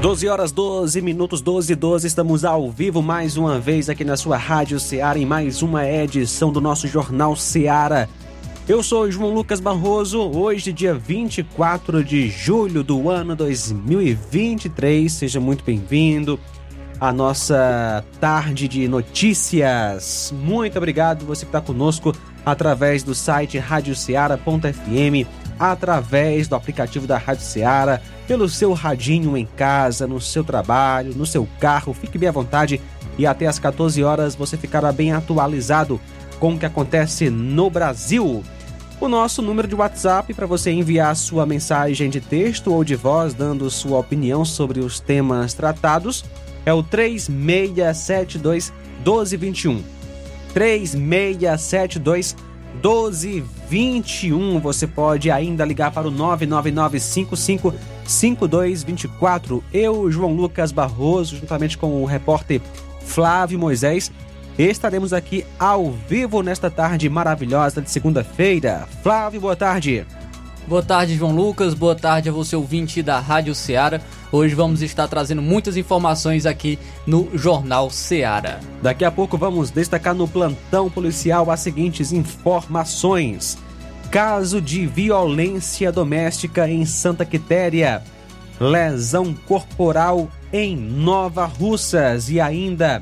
12 horas 12 minutos 12 e 12, estamos ao vivo mais uma vez aqui na sua Rádio Ceará em mais uma edição do nosso Jornal Ceará. Eu sou João Lucas Barroso, hoje dia 24 de julho do ano 2023. Seja muito bem-vindo à nossa tarde de notícias. Muito obrigado você que está conosco através do site radioceara.fm, através do aplicativo da Rádio Ceará pelo seu radinho em casa, no seu trabalho, no seu carro. Fique bem à vontade e até às 14 horas você ficará bem atualizado com o que acontece no Brasil. O nosso número de WhatsApp para você enviar sua mensagem de texto ou de voz dando sua opinião sobre os temas tratados é o 3672 1221. 3672 1221. Você pode ainda ligar para o 99955 5224. Eu, João Lucas Barroso, juntamente com o repórter Flávio Moisés, estaremos aqui ao vivo nesta tarde maravilhosa de segunda-feira. Flávio, boa tarde. Boa tarde, João Lucas. Boa tarde a você, ouvinte da Rádio Ceará. Hoje vamos estar trazendo muitas informações aqui no Jornal Ceará. Daqui a pouco vamos destacar no plantão policial as seguintes informações. Caso de violência doméstica em Santa Quitéria. Lesão corporal em Nova Russas. E ainda,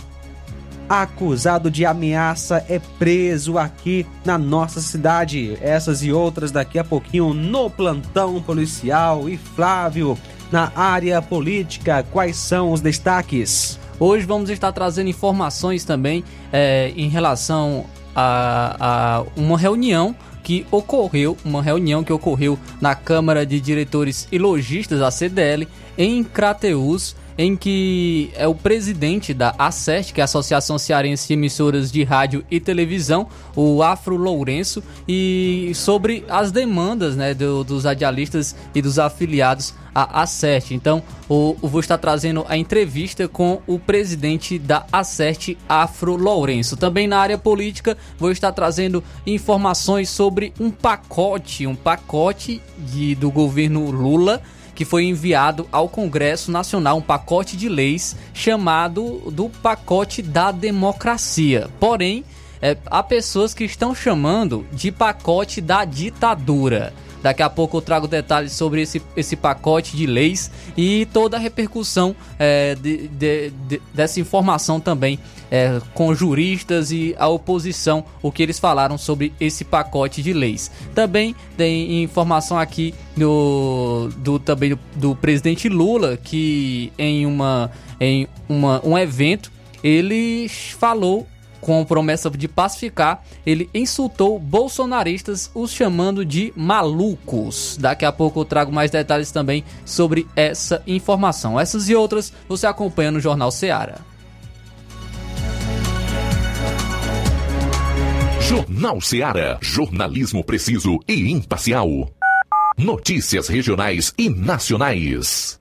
acusado de ameaça é preso aqui na nossa cidade. Essas e outras daqui a pouquinho no plantão policial. E Flávio, na área política, quais são os destaques? Hoje vamos estar trazendo informações também é, em relação a, a uma reunião que ocorreu, uma reunião que ocorreu na Câmara de Diretores e Logistas, a CDL, em Crateus, em que é o presidente da ACERT, que é a Associação Cearense de Emissoras de Rádio e Televisão, o Afro Lourenço, e sobre as demandas né, do, dos radialistas e dos afiliados à ACERT. Então, vou estar trazendo a entrevista com o presidente da ACERT, Afro Lourenço. Também na área política, vou estar trazendo informações sobre um pacote, um pacote de, do governo Lula que foi enviado ao Congresso Nacional um pacote de leis chamado do pacote da democracia. Porém, é, há pessoas que estão chamando de pacote da ditadura. Daqui a pouco eu trago detalhes sobre esse, esse pacote de leis e toda a repercussão é, de, de, de, dessa informação também é, com juristas e a oposição, o que eles falaram sobre esse pacote de leis. Também tem informação aqui do, do também do, do presidente Lula que em uma em uma, um evento ele falou com promessa de pacificar, ele insultou bolsonaristas, os chamando de malucos. Daqui a pouco eu trago mais detalhes também sobre essa informação. Essas e outras você acompanha no Jornal Seara. Jornal Seara. Jornalismo preciso e imparcial. Notícias regionais e nacionais.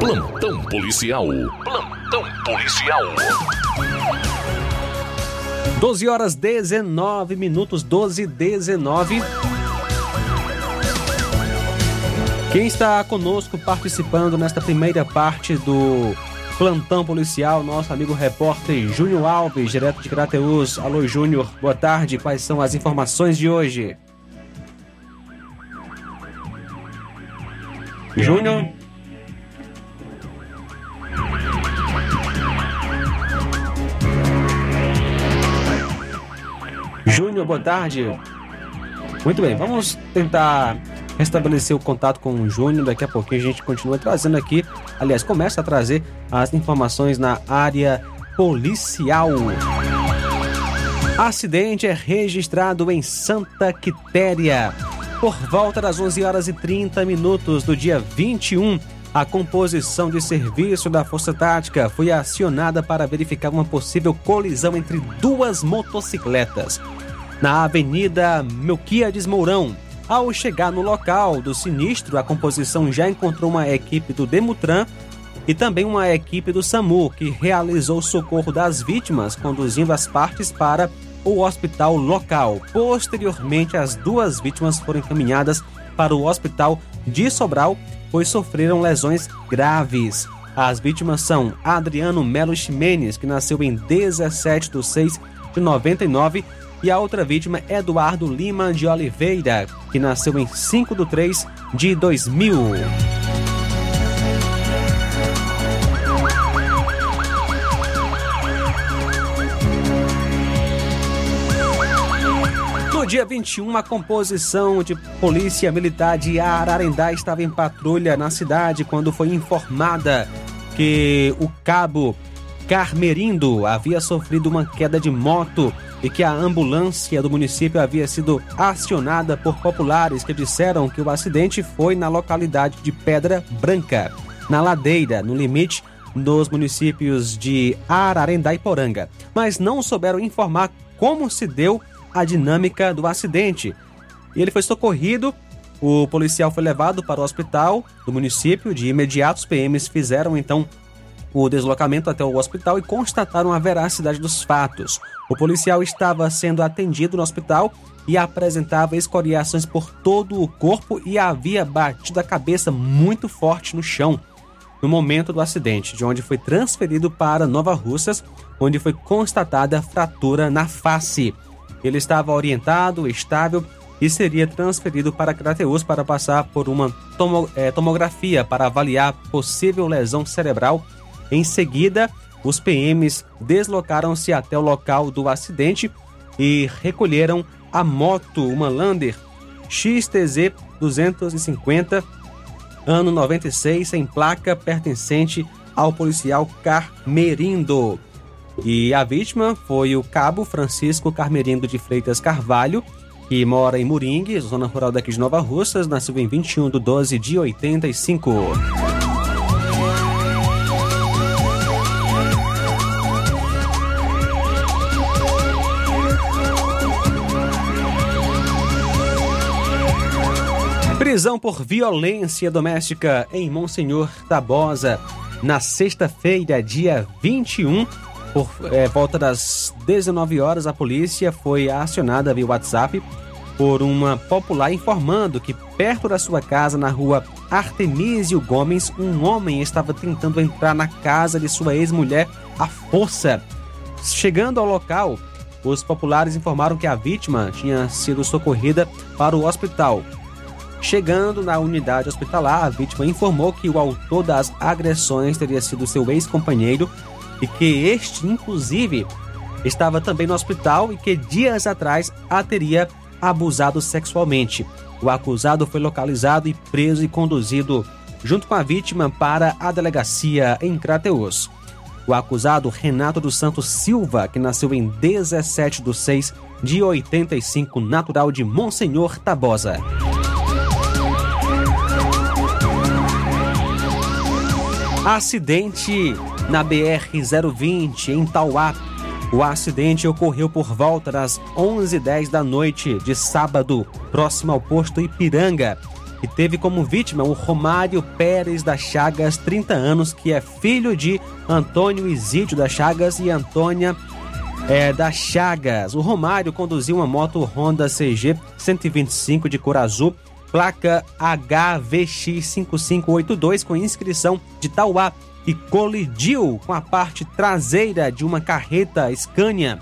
Plantão policial. Plantão policial. 12 horas 19 minutos, 12 e 19. Quem está conosco participando nesta primeira parte do plantão policial, nosso amigo repórter Júnior Alves, direto de Crateus. Alô, Júnior, boa tarde. Quais são as informações de hoje? Júnior? Júnior, boa tarde. Muito bem, vamos tentar restabelecer o contato com o Júnior. Daqui a pouquinho a gente continua trazendo aqui, aliás, começa a trazer as informações na área policial. Acidente é registrado em Santa Quitéria. Por volta das 11 horas e 30 minutos do dia 21, a composição de serviço da Força Tática foi acionada para verificar uma possível colisão entre duas motocicletas. Na Avenida Melquiades Mourão, ao chegar no local do sinistro, a composição já encontrou uma equipe do Demutran e também uma equipe do SAMU, que realizou o socorro das vítimas, conduzindo as partes para o hospital local. Posteriormente, as duas vítimas foram encaminhadas para o hospital de Sobral, pois sofreram lesões graves. As vítimas são Adriano Melo Ximenes, que nasceu em 17 de 6 de 99, e a outra vítima Eduardo Lima de Oliveira, que nasceu em 5 de 3 de 2000. Dia 21, a composição de Polícia Militar de Ararendá estava em patrulha na cidade quando foi informada que o cabo Carmerindo havia sofrido uma queda de moto e que a ambulância do município havia sido acionada por populares que disseram que o acidente foi na localidade de Pedra Branca, na ladeira, no limite dos municípios de Ararendá e Poranga, mas não souberam informar como se deu a dinâmica do acidente. E ele foi socorrido, o policial foi levado para o hospital do município, de imediato os PMs fizeram então o deslocamento até o hospital e constataram a veracidade dos fatos. O policial estava sendo atendido no hospital e apresentava escoriações por todo o corpo e havia batido a cabeça muito forte no chão no momento do acidente, de onde foi transferido para Nova Russas, onde foi constatada fratura na face. Ele estava orientado, estável e seria transferido para Crateus para passar por uma é, tomografia para avaliar possível lesão cerebral. Em seguida, os PMs deslocaram-se até o local do acidente e recolheram a moto, uma Lander XTZ 250, ano 96, em placa pertencente ao policial Carmerindo. E a vítima foi o cabo Francisco Carmerindo de Freitas Carvalho, que mora em Moringue, zona rural daqui de Nova Russas, nasceu em 21 de 12 de 85. Prisão por violência doméstica em Monsenhor Tabosa, na sexta-feira, dia 21, por é, volta das 19 horas, a polícia foi acionada via WhatsApp por uma popular informando que perto da sua casa, na rua Artemísio Gomes, um homem estava tentando entrar na casa de sua ex-mulher à força. Chegando ao local, os populares informaram que a vítima tinha sido socorrida para o hospital. Chegando na unidade hospitalar, a vítima informou que o autor das agressões teria sido seu ex-companheiro e que este, inclusive, estava também no hospital e que dias atrás a teria abusado sexualmente. O acusado foi localizado e preso e conduzido junto com a vítima para a delegacia em Crateus. O acusado Renato dos Santos Silva, que nasceu em 17 de 6 de 85, natural de Monsenhor Tabosa. Acidente na BR-020 em Tauá. O acidente ocorreu por volta das 11h10 da noite de sábado, próximo ao posto Ipiranga, e teve como vítima o Romário Pérez das Chagas, 30 anos, que é filho de Antônio Isídio das Chagas e Antônia é, das Chagas. O Romário conduziu uma moto Honda CG 125 de cor azul, placa HVX5582 com inscrição de Tauá e colidiu com a parte traseira de uma carreta Scania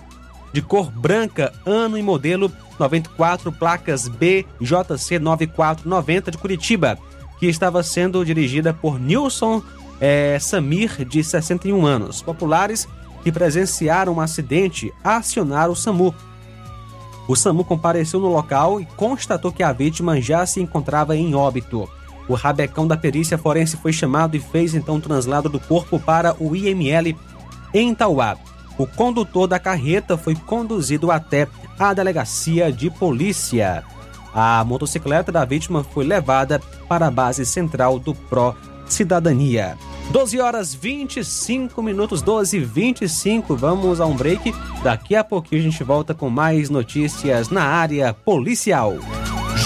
de cor branca, ano e modelo 94, placas BJC 9490 de Curitiba, que estava sendo dirigida por Nilson é, Samir, de 61 anos. Populares que presenciaram um acidente acionaram o SAMU. O SAMU compareceu no local e constatou que a vítima já se encontrava em óbito. O rabecão da perícia forense foi chamado e fez então o translado do corpo para o IML em Tauá. O condutor da carreta foi conduzido até a delegacia de polícia. A motocicleta da vítima foi levada para a base central do Pro Cidadania. 12 horas 25 minutos, 12 e 25. Vamos a um break. Daqui a pouquinho a gente volta com mais notícias na área policial.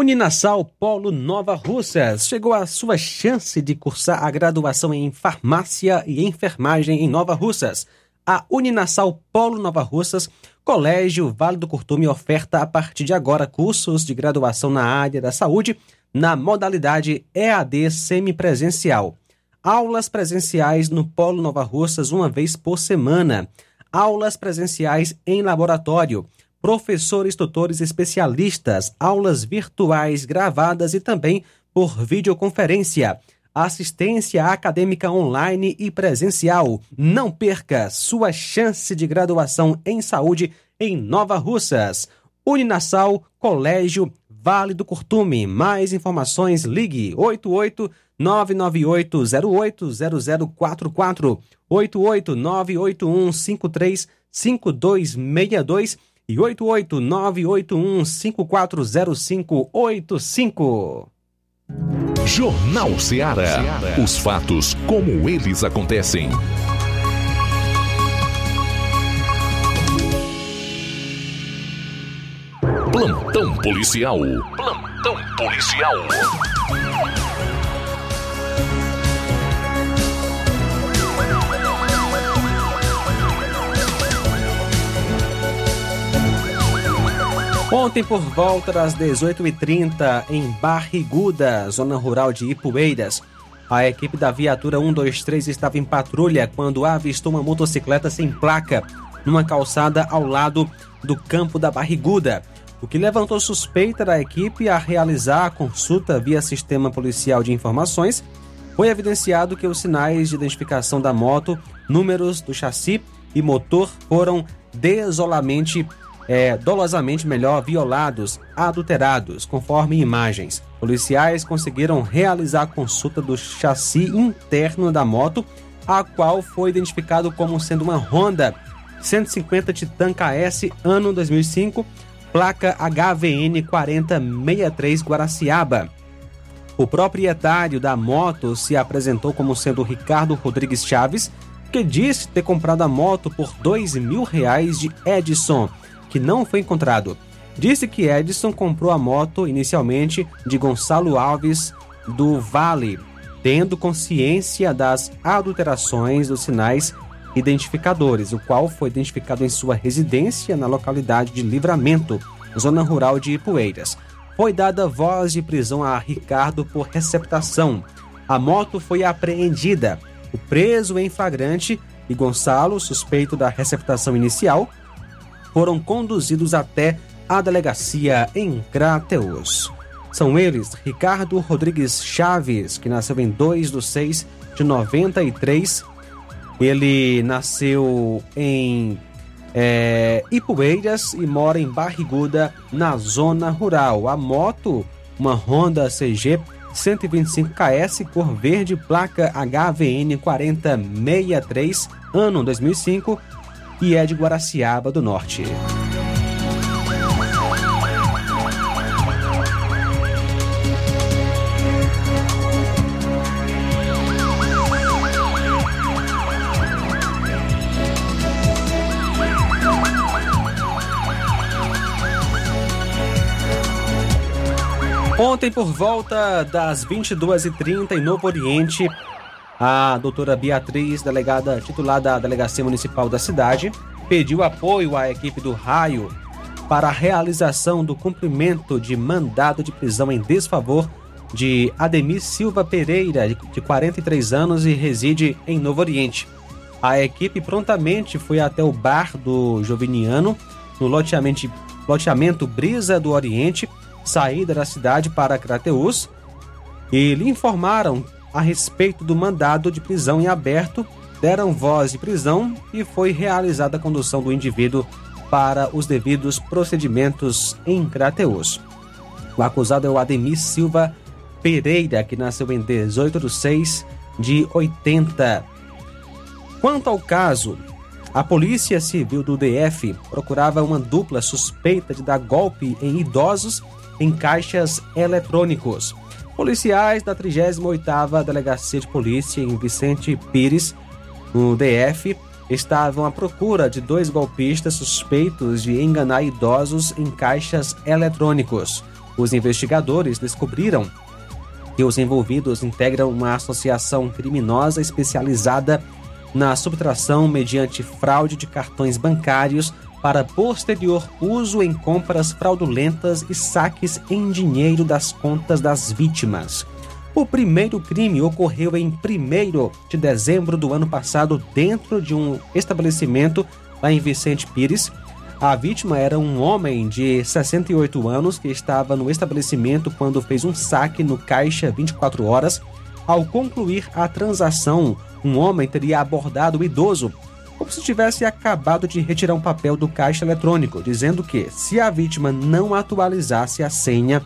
Uninasal Polo Nova Russas chegou a sua chance de cursar a graduação em farmácia e enfermagem em Nova Russas. A Uninasal Polo Nova Russas, Colégio Vale do Curtume oferta a partir de agora cursos de graduação na área da saúde na modalidade EAD semipresencial. Aulas presenciais no Polo Nova Russas uma vez por semana. Aulas presenciais em laboratório professores, tutores especialistas, aulas virtuais gravadas e também por videoconferência. Assistência acadêmica online e presencial. Não perca sua chance de graduação em saúde em Nova Russas. Uninasal, Colégio Vale do Curtume. Mais informações, ligue 88 998080044 88 98153 5262 e 88981540585. Jornal Ceará. Os fatos como eles acontecem. Plantão policial. Plantão policial. Ontem, por volta das 18h30, em Barriguda, zona rural de Ipueiras, a equipe da viatura 123 estava em patrulha quando avistou uma motocicleta sem placa numa calçada ao lado do campo da Barriguda, o que levantou suspeita da equipe a realizar a consulta via sistema policial de informações. Foi evidenciado que os sinais de identificação da moto, números do chassi e motor foram desolamente é, dolosamente melhor violados, adulterados, conforme imagens. Policiais conseguiram realizar a consulta do chassi interno da moto, a qual foi identificado como sendo uma Honda 150 Titan KS ano 2005, placa HVN 4063 Guaraciaba. O proprietário da moto se apresentou como sendo Ricardo Rodrigues Chaves, que disse ter comprado a moto por dois mil reais de Edson que não foi encontrado. Disse que Edson comprou a moto inicialmente de Gonçalo Alves do Vale, tendo consciência das adulterações dos sinais identificadores, o qual foi identificado em sua residência na localidade de Livramento, zona rural de Ipueiras. Foi dada voz de prisão a Ricardo por receptação. A moto foi apreendida. O preso em flagrante e Gonçalo, suspeito da receptação inicial, foram conduzidos até a delegacia em Crateus. São eles Ricardo Rodrigues Chaves, que nasceu em 2 de 6 de 93. Ele nasceu em é, Ipueiras e mora em Barriguda, na zona rural. A moto, uma Honda CG 125 KS, cor verde, placa HVN 4063, ano 2005 e é de Guaraciaba do Norte. Ontem, por volta das 22h30, em Novo Oriente, a doutora Beatriz, delegada titular da Delegacia Municipal da cidade, pediu apoio à equipe do Raio para a realização do cumprimento de mandado de prisão em desfavor de Ademir Silva Pereira, de 43 anos e reside em Novo Oriente. A equipe prontamente foi até o bar do Joviniano, no loteamento, loteamento Brisa do Oriente, saída da cidade para Crateus, e lhe informaram a respeito do mandado de prisão em aberto, deram voz de prisão e foi realizada a condução do indivíduo para os devidos procedimentos em Crateus. O acusado é o Ademir Silva Pereira, que nasceu em 18 de 6 de 80. Quanto ao caso, a Polícia Civil do DF procurava uma dupla suspeita de dar golpe em idosos em caixas eletrônicos. Policiais da 38ª Delegacia de Polícia em Vicente Pires, no DF, estavam à procura de dois golpistas suspeitos de enganar idosos em caixas eletrônicos. Os investigadores descobriram que os envolvidos integram uma associação criminosa especializada na subtração mediante fraude de cartões bancários para posterior uso em compras fraudulentas e saques em dinheiro das contas das vítimas. O primeiro crime ocorreu em 1 de dezembro do ano passado dentro de um estabelecimento lá em Vicente Pires, a vítima era um homem de 68 anos que estava no estabelecimento quando fez um saque no caixa 24 horas. Ao concluir a transação, um homem teria abordado o idoso como se tivesse acabado de retirar um papel do caixa eletrônico, dizendo que, se a vítima não atualizasse a senha,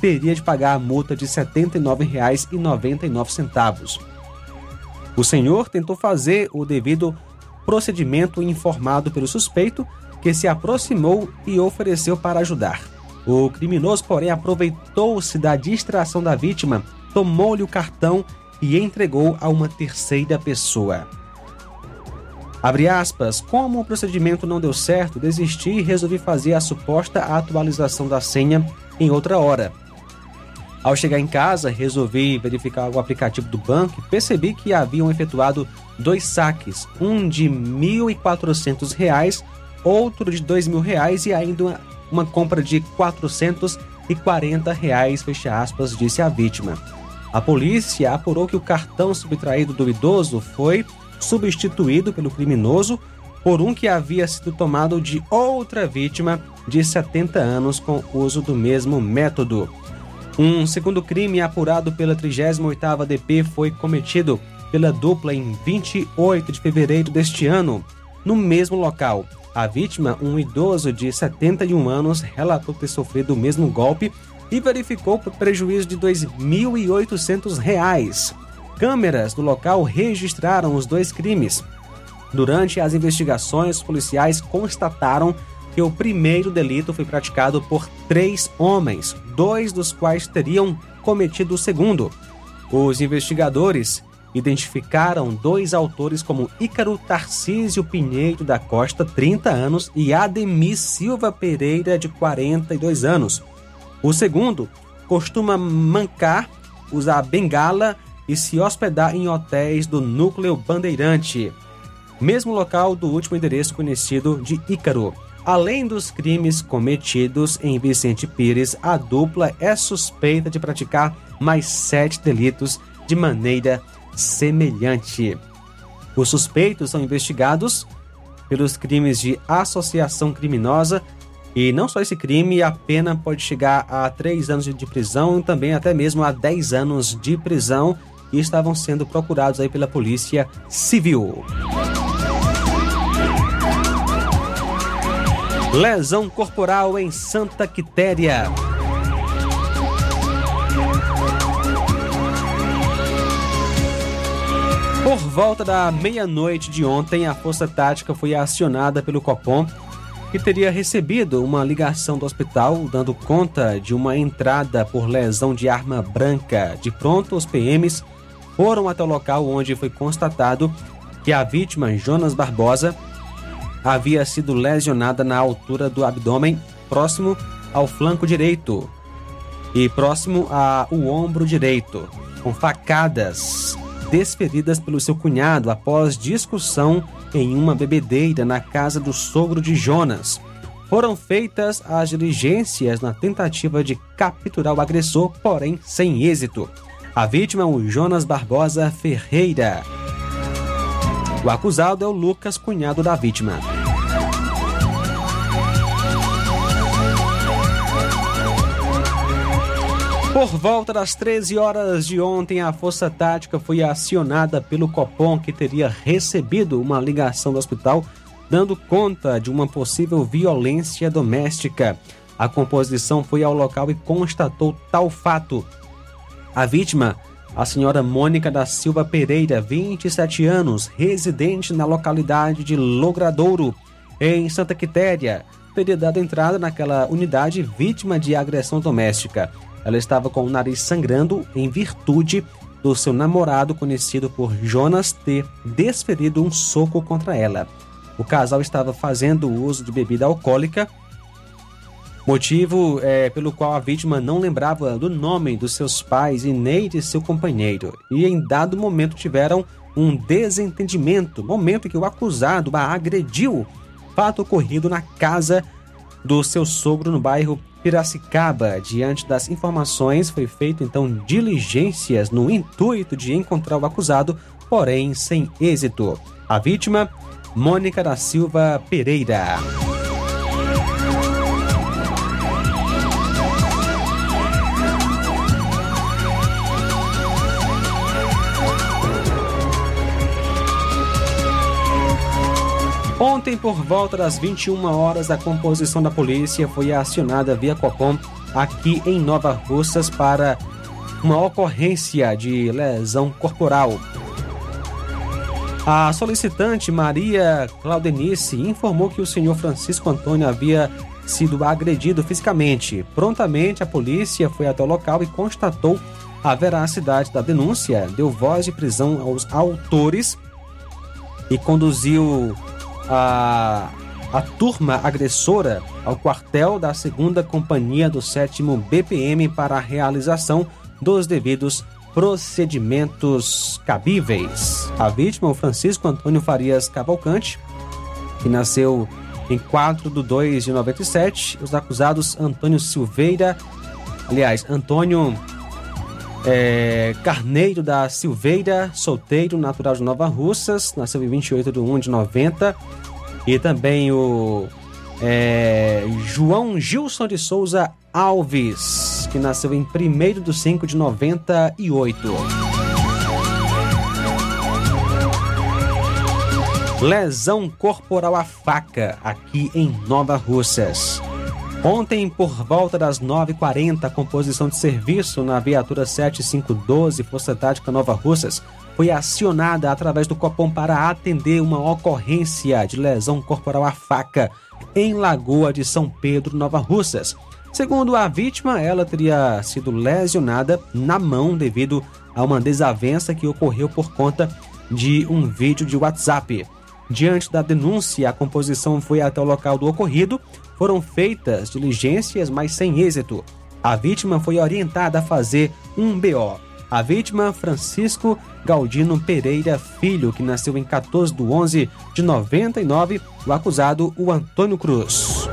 teria de pagar a multa de R$ 79,99. O senhor tentou fazer o devido procedimento informado pelo suspeito, que se aproximou e ofereceu para ajudar. O criminoso, porém, aproveitou-se da distração da vítima, tomou-lhe o cartão e entregou a uma terceira pessoa. Abre aspas, como o procedimento não deu certo, desisti e resolvi fazer a suposta atualização da senha em outra hora. Ao chegar em casa, resolvi verificar o aplicativo do banco e percebi que haviam efetuado dois saques, um de R$ 1.400 outro de mil reais e ainda uma, uma compra de 440 reais, fecha aspas, disse a vítima. A polícia apurou que o cartão subtraído do idoso foi substituído pelo criminoso por um que havia sido tomado de outra vítima de 70 anos com uso do mesmo método. Um segundo crime apurado pela 38ª DP foi cometido pela dupla em 28 de fevereiro deste ano, no mesmo local. A vítima, um idoso de 71 anos, relatou ter sofrido o mesmo golpe e verificou prejuízo de R$ 2.800. Câmeras do local registraram os dois crimes. Durante as investigações, policiais constataram que o primeiro delito foi praticado por três homens, dois dos quais teriam cometido o segundo. Os investigadores identificaram dois autores como Ícaro Tarcísio Pinheiro da Costa, 30 anos, e Ademir Silva Pereira, de 42 anos. O segundo costuma mancar, usar bengala e se hospedar em hotéis do núcleo Bandeirante, mesmo local do último endereço conhecido de Ícaro. Além dos crimes cometidos em Vicente Pires, a dupla é suspeita de praticar mais sete delitos de maneira semelhante. Os suspeitos são investigados pelos crimes de associação criminosa e não só esse crime, a pena pode chegar a três anos de prisão e também até mesmo a 10 anos de prisão e estavam sendo procurados aí pela Polícia Civil. Lesão corporal em Santa Quitéria. Por volta da meia-noite de ontem, a Força Tática foi acionada pelo Copom, que teria recebido uma ligação do hospital dando conta de uma entrada por lesão de arma branca. De pronto, os PMs foram até o local onde foi constatado que a vítima, Jonas Barbosa, havia sido lesionada na altura do abdômen, próximo ao flanco direito. e próximo ao ombro direito, com facadas desferidas pelo seu cunhado após discussão em uma bebedeira na casa do sogro de Jonas. Foram feitas as diligências na tentativa de capturar o agressor, porém sem êxito. A vítima é o Jonas Barbosa Ferreira. O acusado é o Lucas, cunhado da vítima. Por volta das 13 horas de ontem, a Força Tática foi acionada pelo Copom, que teria recebido uma ligação do hospital dando conta de uma possível violência doméstica. A composição foi ao local e constatou tal fato. A vítima, a senhora Mônica da Silva Pereira, 27 anos, residente na localidade de Logradouro, em Santa Quitéria, teria dado entrada naquela unidade vítima de agressão doméstica. Ela estava com o nariz sangrando em virtude do seu namorado, conhecido por Jonas, ter desferido um soco contra ela. O casal estava fazendo uso de bebida alcoólica, motivo é, pelo qual a vítima não lembrava do nome dos seus pais e nem de seu companheiro. E em dado momento tiveram um desentendimento, momento que o acusado a agrediu, fato ocorrido na casa do seu sogro no bairro Piracicaba. Diante das informações, foi feito então diligências no intuito de encontrar o acusado, porém sem êxito. A vítima, Mônica da Silva Pereira. Ontem, por volta das 21 horas, a composição da polícia foi acionada via Copom aqui em Nova Russas para uma ocorrência de lesão corporal. A solicitante Maria Claudenice informou que o senhor Francisco Antônio havia sido agredido fisicamente. Prontamente, a polícia foi até o local e constatou a veracidade da denúncia, deu voz de prisão aos autores e conduziu a, a turma agressora ao quartel da segunda companhia do sétimo BPM para a realização dos devidos procedimentos cabíveis. A vítima, o Francisco Antônio Farias Cavalcante, que nasceu em 4 de 2 de 97. Os acusados Antônio Silveira, aliás, Antônio é, Carneiro da Silveira, solteiro, natural de Nova Russas, nasceu em 28 de 1 de 90. E também o é, João Gilson de Souza Alves, que nasceu em 1 de 5 de 98. Lesão corporal à faca aqui em Nova Russas. Ontem, por volta das 9h40, composição de serviço na viatura 7512, Força Tática Nova Russas, foi acionada através do Copom para atender uma ocorrência de lesão corporal à faca em Lagoa de São Pedro, Nova Russas. Segundo a vítima, ela teria sido lesionada na mão devido a uma desavença que ocorreu por conta de um vídeo de WhatsApp. Diante da denúncia, a composição foi até o local do ocorrido. Foram feitas diligências, mas sem êxito. A vítima foi orientada a fazer um BO. A vítima, Francisco Galdino Pereira Filho, que nasceu em 14 de 11 de 99. O acusado, o Antônio Cruz.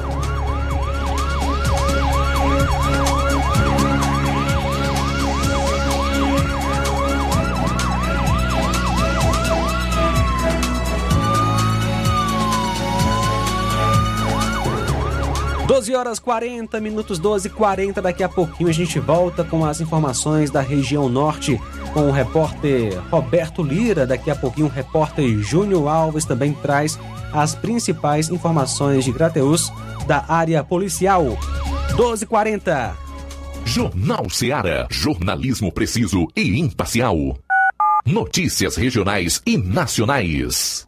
12 horas 40 minutos, 12 e 40. Daqui a pouquinho a gente volta com as informações da região norte com o repórter Roberto Lira. Daqui a pouquinho o repórter Júnior Alves também traz as principais informações de Grateus da área policial. 12:40. Jornal Ceará, jornalismo preciso e imparcial. Notícias regionais e nacionais.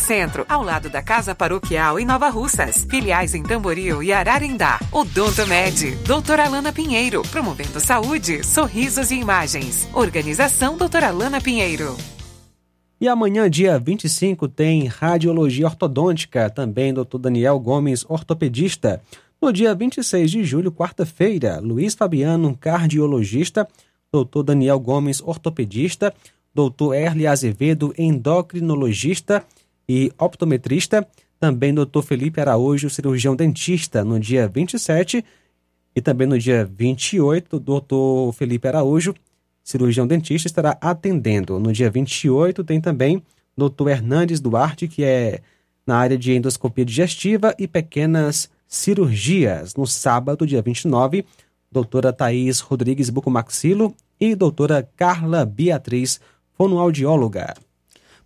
Centro, ao lado da Casa Paroquial em Nova Russas. Filiais em Tamboril e Ararindá. Odonto Med, doutora Alana Pinheiro, promovendo saúde, sorrisos e imagens. Organização doutora Alana Pinheiro. E amanhã, dia 25, tem Radiologia Ortodôntica, também Dr. Daniel Gomes, ortopedista. No dia 26 de julho, quarta-feira, Luiz Fabiano, cardiologista, Dr. Daniel Gomes, ortopedista, Dr. Erle Azevedo, endocrinologista e optometrista. Também Dr. Felipe Araújo, cirurgião dentista, no dia 27. E também no dia 28, Dr. Felipe Araújo, cirurgião dentista, estará atendendo. No dia 28 tem também Dr. Hernandes Duarte, que é na área de endoscopia digestiva e pequenas cirurgias. No sábado, dia 29, doutora Thaís Rodrigues Bucomaxilo e doutora Carla Beatriz, fonoaudióloga.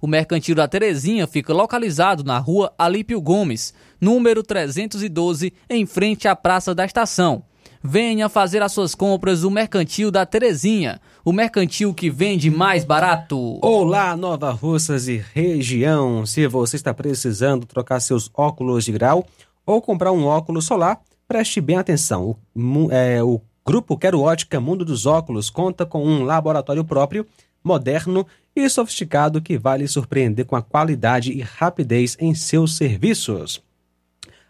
O Mercantil da Terezinha fica localizado na rua Alípio Gomes, número 312, em frente à Praça da Estação. Venha fazer as suas compras no Mercantil da Terezinha, o mercantil que vende mais barato. Olá, Nova Russas e região. Se você está precisando trocar seus óculos de grau ou comprar um óculos solar, preste bem atenção. O, é, o Grupo Quero Ótica Mundo dos Óculos conta com um laboratório próprio, moderno e sofisticado que vai lhe surpreender com a qualidade e rapidez em seus serviços.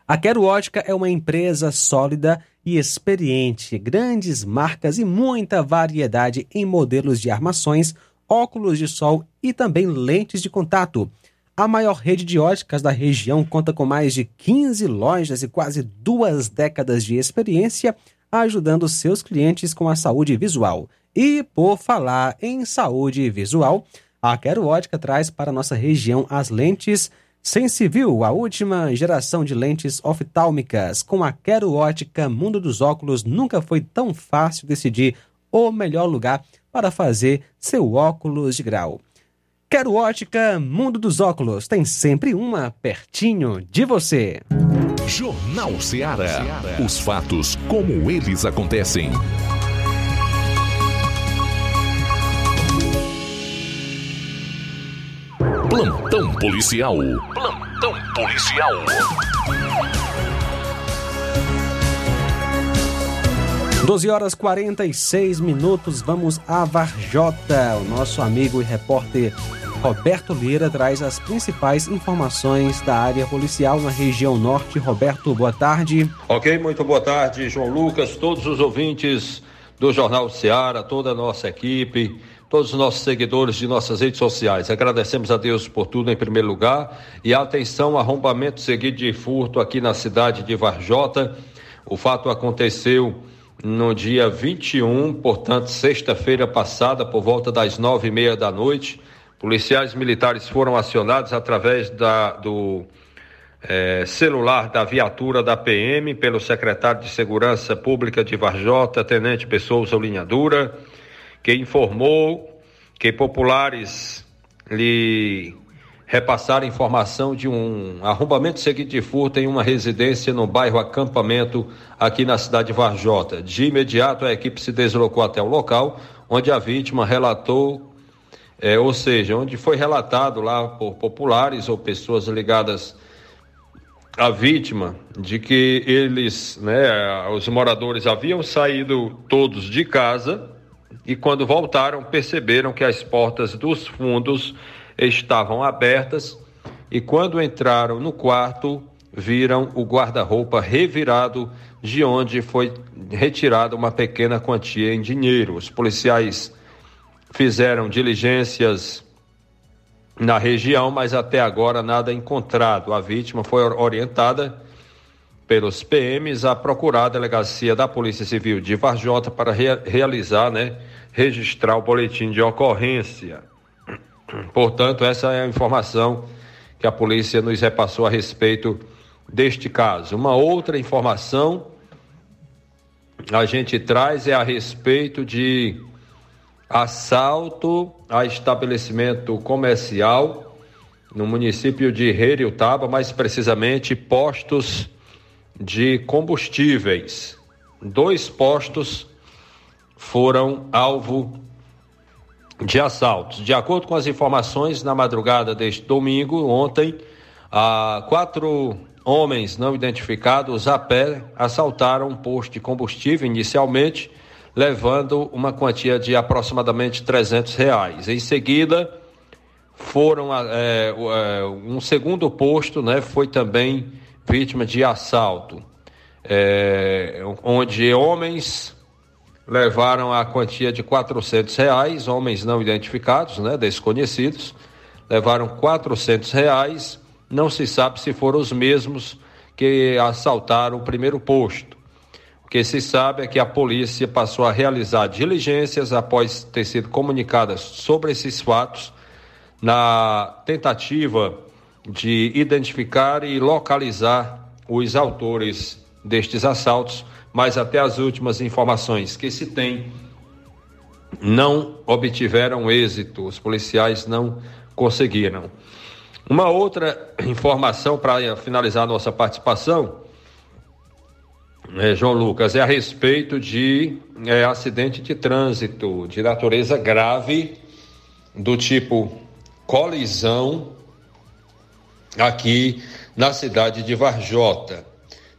A Quero Ótica é uma empresa sólida e experiente, grandes marcas e muita variedade em modelos de armações, óculos de sol e também lentes de contato. A maior rede de óticas da região conta com mais de 15 lojas e quase duas décadas de experiência, ajudando seus clientes com a saúde visual. E por falar em saúde visual, a Quero Ótica traz para nossa região as lentes Sensivil, a última geração de lentes oftálmicas. Com a Quero Ótica Mundo dos Óculos, nunca foi tão fácil decidir o melhor lugar para fazer seu óculos de grau. Quero Ótica Mundo dos Óculos, tem sempre uma pertinho de você. Jornal Ceará. Os fatos como eles acontecem. Plantão policial. Plantão policial. 12 horas 46 minutos, vamos a Varjota. O nosso amigo e repórter Roberto Lira traz as principais informações da área policial na região norte. Roberto, boa tarde. Ok, muito boa tarde, João Lucas, todos os ouvintes do Jornal Seara, toda a nossa equipe, todos os nossos seguidores de nossas redes sociais. Agradecemos a Deus por tudo em primeiro lugar e atenção, arrombamento seguido de furto aqui na cidade de Varjota. O fato aconteceu no dia 21, portanto, sexta-feira passada, por volta das nove e meia da noite. Policiais militares foram acionados através da, do é, celular da viatura da PM pelo secretário de Segurança Pública de Varjota, Tenente Pessoa Linhadura, que informou que populares lhe repassaram informação de um arrombamento seguido de furto em uma residência no bairro Acampamento, aqui na cidade de Varjota. De imediato, a equipe se deslocou até o local, onde a vítima relatou, é, ou seja, onde foi relatado lá por populares ou pessoas ligadas à vítima, de que eles, né, os moradores haviam saído todos de casa e quando voltaram perceberam que as portas dos fundos estavam abertas e quando entraram no quarto, viram o guarda-roupa revirado, de onde foi retirada uma pequena quantia em dinheiro. Os policiais fizeram diligências na região, mas até agora nada encontrado. A vítima foi orientada pelos PMs a procurar a delegacia da Polícia Civil de Varjota para re realizar, né, registrar o boletim de ocorrência. Portanto, essa é a informação que a polícia nos repassou a respeito deste caso. Uma outra informação a gente traz é a respeito de assalto a estabelecimento comercial no município de Reriutaba, mais precisamente postos de combustíveis. Dois postos foram alvo de assaltos. De acordo com as informações, na madrugada deste domingo, ontem, ah, quatro homens não identificados a pé assaltaram um posto de combustível inicialmente, levando uma quantia de aproximadamente 300 reais. Em seguida, foram é, um segundo posto, né, foi também vítima de assalto, é, onde homens levaram a quantia de quatrocentos reais, homens não identificados, né, desconhecidos, levaram quatrocentos reais, não se sabe se foram os mesmos que assaltaram o primeiro posto. O que se sabe é que a polícia passou a realizar diligências após ter sido comunicada sobre esses fatos, na tentativa de identificar e localizar os autores destes assaltos mas até as últimas informações que se tem não obtiveram êxito, os policiais não conseguiram. Uma outra informação para finalizar nossa participação, é, João Lucas, é a respeito de é, acidente de trânsito de natureza grave, do tipo colisão, aqui na cidade de Varjota.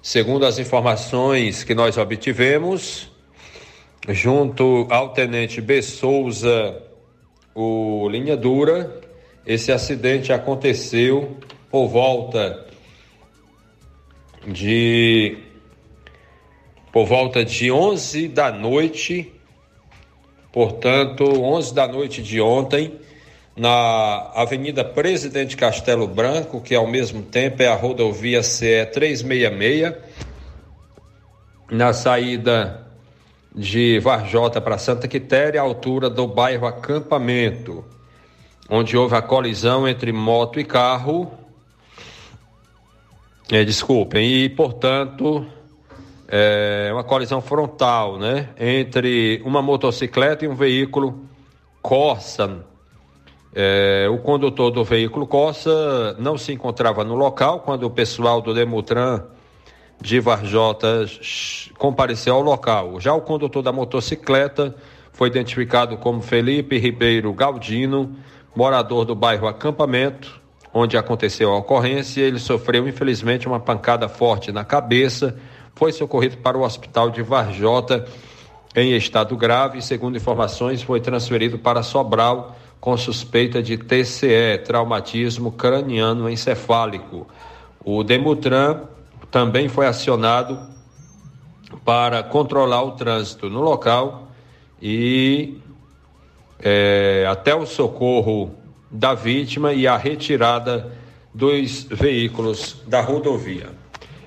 Segundo as informações que nós obtivemos, junto ao tenente B. Souza, o Linha Dura, esse acidente aconteceu por volta de por volta de 11 da noite, portanto, 11 da noite de ontem, na Avenida Presidente Castelo Branco, que ao mesmo tempo é a rodovia CE 366, na saída de Varjota para Santa Quitéria, à altura do bairro Acampamento, onde houve a colisão entre moto e carro. É, desculpem, e portanto é uma colisão frontal, né, entre uma motocicleta e um veículo Corsa é, o condutor do veículo Corsa não se encontrava no local quando o pessoal do Demutran de Varjota compareceu ao local. Já o condutor da motocicleta foi identificado como Felipe Ribeiro Galdino, morador do bairro Acampamento, onde aconteceu a ocorrência. Ele sofreu, infelizmente, uma pancada forte na cabeça, foi socorrido para o hospital de Varjota em estado grave. Segundo informações, foi transferido para Sobral com suspeita de TCE, traumatismo craniano encefálico. O Demutran também foi acionado para controlar o trânsito no local e é, até o socorro da vítima e a retirada dos veículos da rodovia.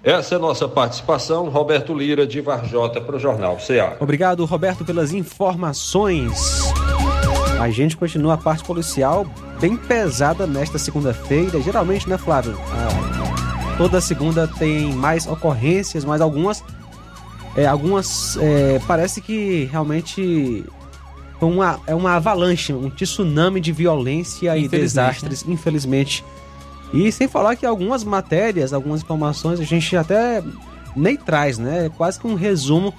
Essa é nossa participação. Roberto Lira, de Varjota, para o Jornal CA. Obrigado, Roberto, pelas informações. A gente continua a parte policial bem pesada nesta segunda-feira. Geralmente, né, Flávio? Ah, toda segunda tem mais ocorrências, mas algumas. É, algumas. É, parece que realmente uma, é uma avalanche, um tsunami de violência e desastres, né? infelizmente. E sem falar que algumas matérias, algumas informações a gente até nem traz, né? É quase que um resumo.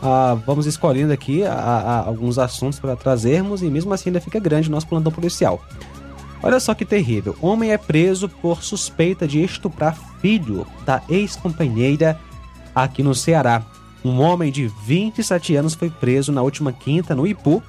Ah, vamos escolhendo aqui a, a, alguns assuntos para trazermos e mesmo assim ainda fica grande o nosso plantão policial. Olha só que terrível. Homem é preso por suspeita de estuprar filho da ex-companheira aqui no Ceará. Um homem de 27 anos foi preso na última quinta no Ipu,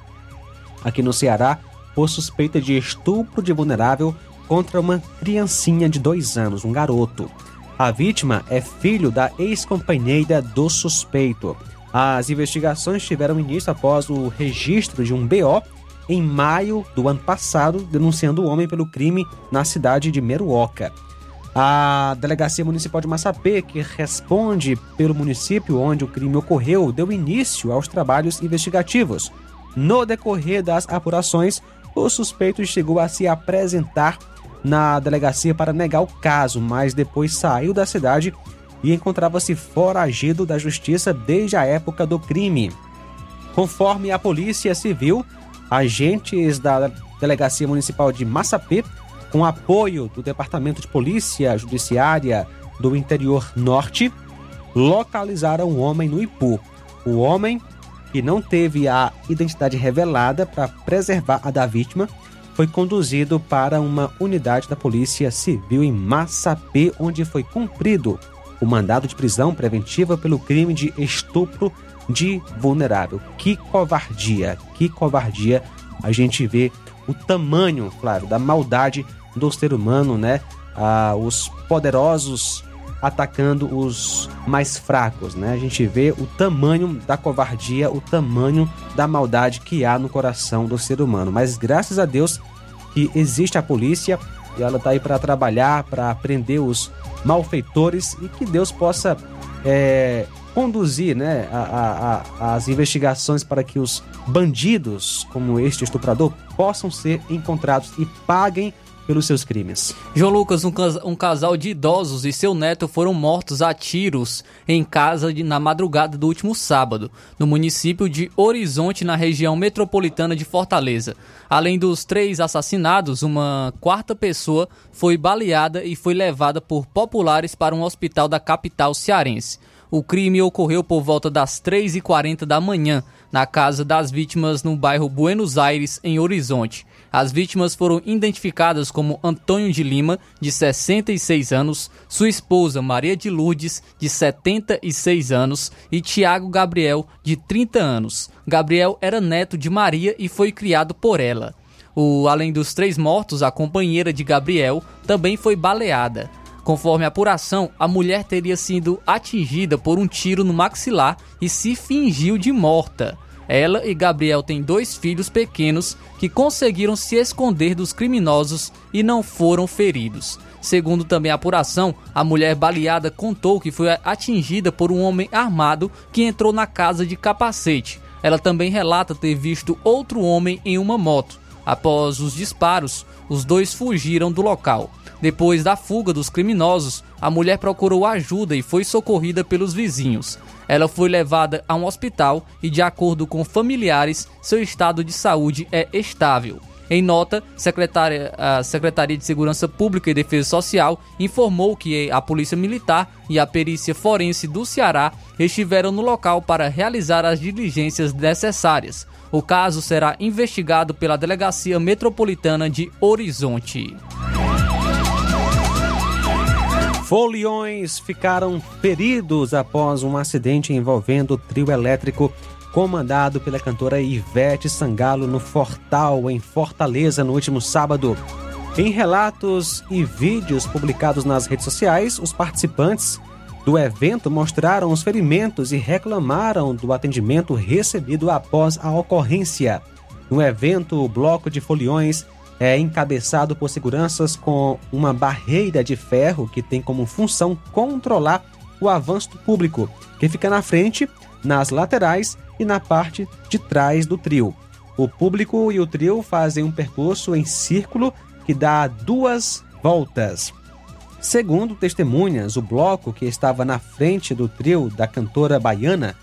aqui no Ceará, por suspeita de estupro de vulnerável contra uma criancinha de dois anos, um garoto. A vítima é filho da ex-companheira do suspeito. As investigações tiveram início após o registro de um BO em maio do ano passado, denunciando o homem pelo crime na cidade de Meruoca. A Delegacia Municipal de Massapê, que responde pelo município onde o crime ocorreu, deu início aos trabalhos investigativos. No decorrer das apurações, o suspeito chegou a se apresentar na delegacia para negar o caso, mas depois saiu da cidade e encontrava-se foragido da justiça desde a época do crime. Conforme a Polícia Civil, agentes da Delegacia Municipal de Massapê com apoio do Departamento de Polícia Judiciária do Interior Norte, localizaram o homem no Ipu. O homem, que não teve a identidade revelada para preservar a da vítima, foi conduzido para uma unidade da Polícia Civil em Massapê, onde foi cumprido o mandado de prisão preventiva pelo crime de estupro de vulnerável. Que covardia, que covardia a gente vê o tamanho, claro, da maldade do ser humano, né? Ah, os poderosos atacando os mais fracos, né? A gente vê o tamanho da covardia, o tamanho da maldade que há no coração do ser humano. Mas graças a Deus que existe a polícia e ela está aí para trabalhar, para prender os malfeitores e que Deus possa é, conduzir né, a, a, a, as investigações para que os bandidos, como este estuprador, possam ser encontrados e paguem pelos seus crimes. João Lucas, um, um, casal de idosos e seu neto foram mortos a tiros em casa de, na madrugada do último sábado, no município de Horizonte, na região metropolitana de Fortaleza. Além dos três assassinados, uma quarta pessoa foi baleada e foi levada por populares para um hospital da capital cearense. O crime ocorreu por volta das 3h40 da manhã, na casa das vítimas no bairro Buenos Aires, em Horizonte. As vítimas foram identificadas como Antônio de Lima, de 66 anos, sua esposa Maria de Lourdes, de 76 anos, e Tiago Gabriel, de 30 anos. Gabriel era neto de Maria e foi criado por ela. O, além dos três mortos, a companheira de Gabriel também foi baleada. Conforme a apuração, a mulher teria sido atingida por um tiro no maxilar e se fingiu de morta. Ela e Gabriel têm dois filhos pequenos que conseguiram se esconder dos criminosos e não foram feridos. Segundo também a apuração, a mulher baleada contou que foi atingida por um homem armado que entrou na casa de capacete. Ela também relata ter visto outro homem em uma moto. Após os disparos, os dois fugiram do local. Depois da fuga dos criminosos, a mulher procurou ajuda e foi socorrida pelos vizinhos. Ela foi levada a um hospital e, de acordo com familiares, seu estado de saúde é estável. Em nota, a Secretaria de Segurança Pública e Defesa Social informou que a Polícia Militar e a Perícia Forense do Ceará estiveram no local para realizar as diligências necessárias. O caso será investigado pela Delegacia Metropolitana de Horizonte. Foliões ficaram feridos após um acidente envolvendo trio elétrico comandado pela cantora Ivete Sangalo no Fortal, em Fortaleza, no último sábado. Em relatos e vídeos publicados nas redes sociais, os participantes do evento mostraram os ferimentos e reclamaram do atendimento recebido após a ocorrência. No evento, o bloco de foliões é encabeçado por seguranças com uma barreira de ferro que tem como função controlar o avanço do público, que fica na frente, nas laterais e na parte de trás do trio. O público e o trio fazem um percurso em círculo que dá duas voltas. Segundo testemunhas, o bloco que estava na frente do trio da cantora baiana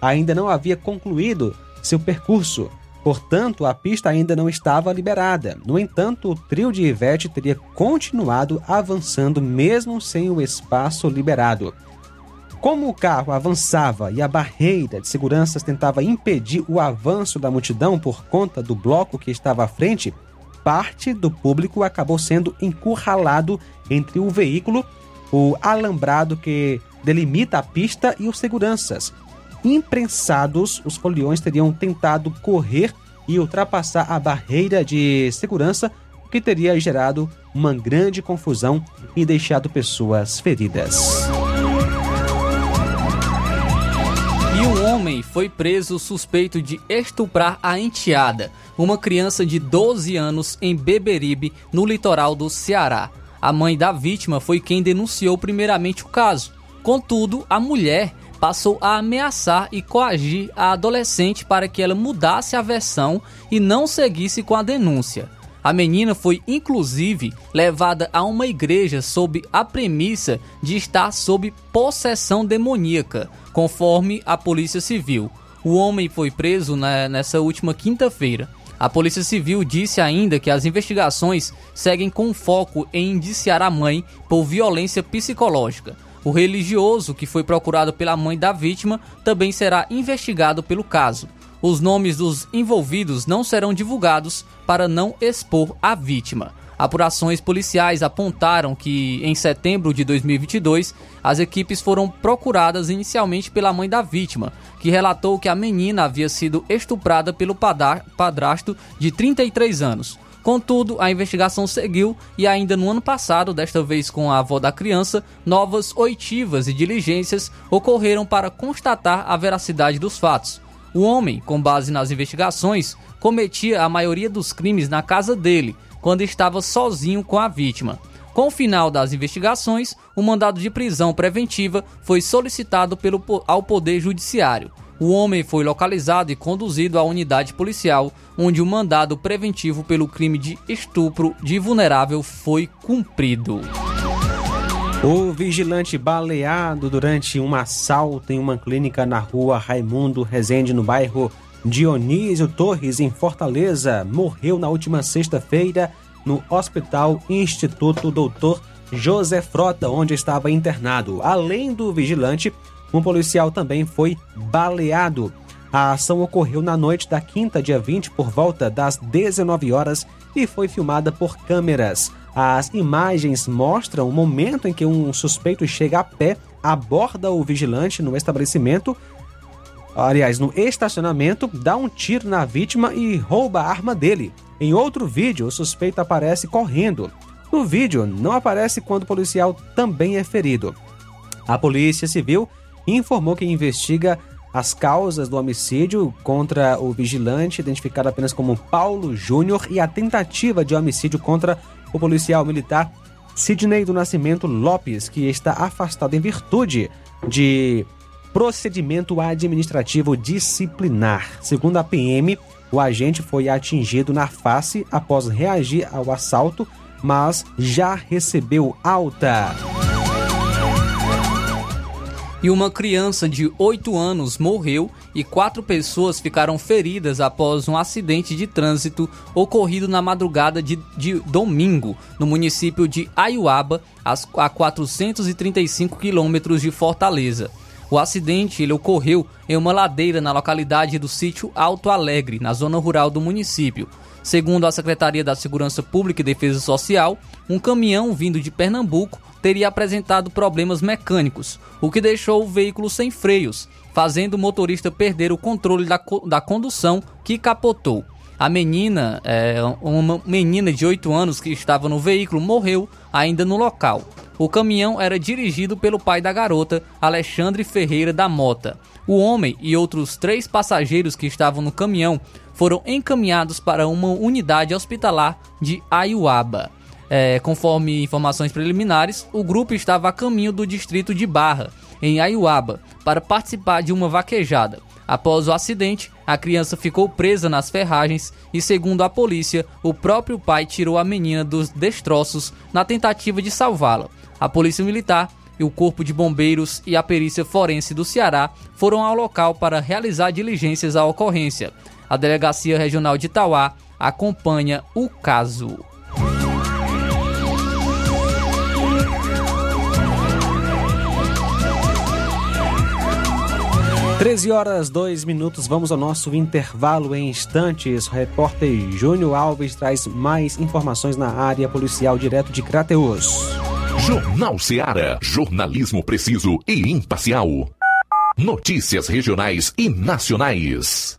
ainda não havia concluído seu percurso, portanto, a pista ainda não estava liberada. No entanto, o trio de Ivete teria continuado avançando mesmo sem o espaço liberado. Como o carro avançava e a barreira de segurança tentava impedir o avanço da multidão por conta do bloco que estava à frente, parte do público acabou sendo encurralado entre o veículo, o alambrado que delimita a pista e os seguranças. Imprensados, os foliões teriam tentado correr e ultrapassar a barreira de segurança, o que teria gerado uma grande confusão e deixado pessoas feridas. Um homem foi preso suspeito de estuprar a enteada, uma criança de 12 anos em Beberibe, no litoral do Ceará. A mãe da vítima foi quem denunciou primeiramente o caso. Contudo, a mulher passou a ameaçar e coagir a adolescente para que ela mudasse a versão e não seguisse com a denúncia. A menina foi inclusive levada a uma igreja sob a premissa de estar sob possessão demoníaca, conforme a Polícia Civil. O homem foi preso na, nessa última quinta-feira. A Polícia Civil disse ainda que as investigações seguem com foco em indiciar a mãe por violência psicológica. O religioso, que foi procurado pela mãe da vítima, também será investigado pelo caso. Os nomes dos envolvidos não serão divulgados para não expor a vítima. Apurações policiais apontaram que, em setembro de 2022, as equipes foram procuradas inicialmente pela mãe da vítima, que relatou que a menina havia sido estuprada pelo padrasto de 33 anos. Contudo, a investigação seguiu e ainda no ano passado, desta vez com a avó da criança, novas oitivas e diligências ocorreram para constatar a veracidade dos fatos. O homem, com base nas investigações, cometia a maioria dos crimes na casa dele, quando estava sozinho com a vítima. Com o final das investigações, o mandado de prisão preventiva foi solicitado pelo, ao Poder Judiciário. O homem foi localizado e conduzido à unidade policial, onde o mandado preventivo pelo crime de estupro de vulnerável foi cumprido. O vigilante baleado durante um assalto em uma clínica na rua Raimundo Rezende, no bairro Dionísio Torres, em Fortaleza, morreu na última sexta-feira no Hospital Instituto Doutor José Frota, onde estava internado. Além do vigilante, um policial também foi baleado. A ação ocorreu na noite da quinta, dia 20, por volta das 19 horas e foi filmada por câmeras. As imagens mostram o momento em que um suspeito chega a pé, aborda o vigilante no estabelecimento, aliás, no estacionamento, dá um tiro na vítima e rouba a arma dele. Em outro vídeo, o suspeito aparece correndo. No vídeo, não aparece quando o policial também é ferido. A Polícia Civil informou que investiga as causas do homicídio contra o vigilante, identificado apenas como Paulo Júnior, e a tentativa de homicídio contra o policial militar Sidney do Nascimento Lopes, que está afastado em virtude de procedimento administrativo disciplinar. Segundo a PM, o agente foi atingido na face após reagir ao assalto, mas já recebeu alta. E uma criança de 8 anos morreu e quatro pessoas ficaram feridas após um acidente de trânsito ocorrido na madrugada de, de domingo, no município de Aiuaba, a 435 quilômetros de Fortaleza. O acidente ele ocorreu em uma ladeira na localidade do sítio Alto Alegre, na zona rural do município. Segundo a Secretaria da Segurança Pública e Defesa Social, um caminhão vindo de Pernambuco teria apresentado problemas mecânicos, o que deixou o veículo sem freios. Fazendo o motorista perder o controle da, da condução que capotou. A menina, é, uma menina de 8 anos que estava no veículo, morreu ainda no local. O caminhão era dirigido pelo pai da garota, Alexandre Ferreira da Mota. O homem e outros três passageiros que estavam no caminhão foram encaminhados para uma unidade hospitalar de Ayuaba. É, conforme informações preliminares, o grupo estava a caminho do distrito de Barra, em Ayuaba, para participar de uma vaquejada. Após o acidente, a criança ficou presa nas ferragens e, segundo a polícia, o próprio pai tirou a menina dos destroços na tentativa de salvá-la. A polícia militar o Corpo de Bombeiros e a perícia forense do Ceará foram ao local para realizar diligências à ocorrência. A Delegacia Regional de Tauá acompanha o caso. 13 horas 2 minutos, vamos ao nosso intervalo em instantes. O repórter Júnior Alves traz mais informações na área policial direto de Crateus. Jornal Seara. Jornalismo preciso e imparcial. Notícias regionais e nacionais.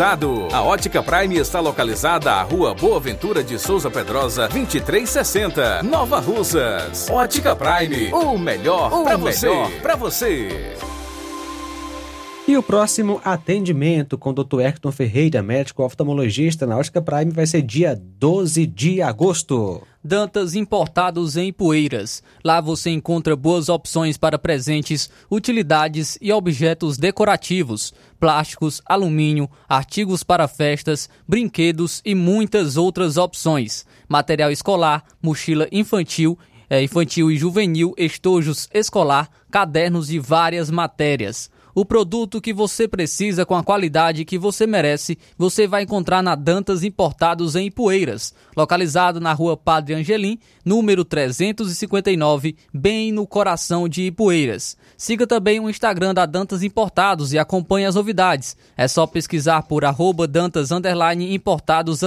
A Ótica Prime está localizada à Rua Boa Ventura de Souza Pedrosa, 2360, Nova Russas. Ótica Prime, o melhor para você. Para você. E o próximo atendimento com o Dr. Hector Ferreira, médico oftalmologista na Ótica Prime, vai ser dia 12 de agosto. Dantas Importados em Poeiras. Lá você encontra boas opções para presentes, utilidades e objetos decorativos, plásticos, alumínio, artigos para festas, brinquedos e muitas outras opções. Material escolar, mochila infantil, eh, infantil e juvenil, estojos escolar, cadernos de várias matérias. O produto que você precisa com a qualidade que você merece, você vai encontrar na Dantas Importados em Ipueiras, localizado na rua Padre Angelim, número 359, bem no coração de Ipueiras. Siga também o Instagram da Dantas Importados e acompanhe as novidades. É só pesquisar por arroba Dantas Importados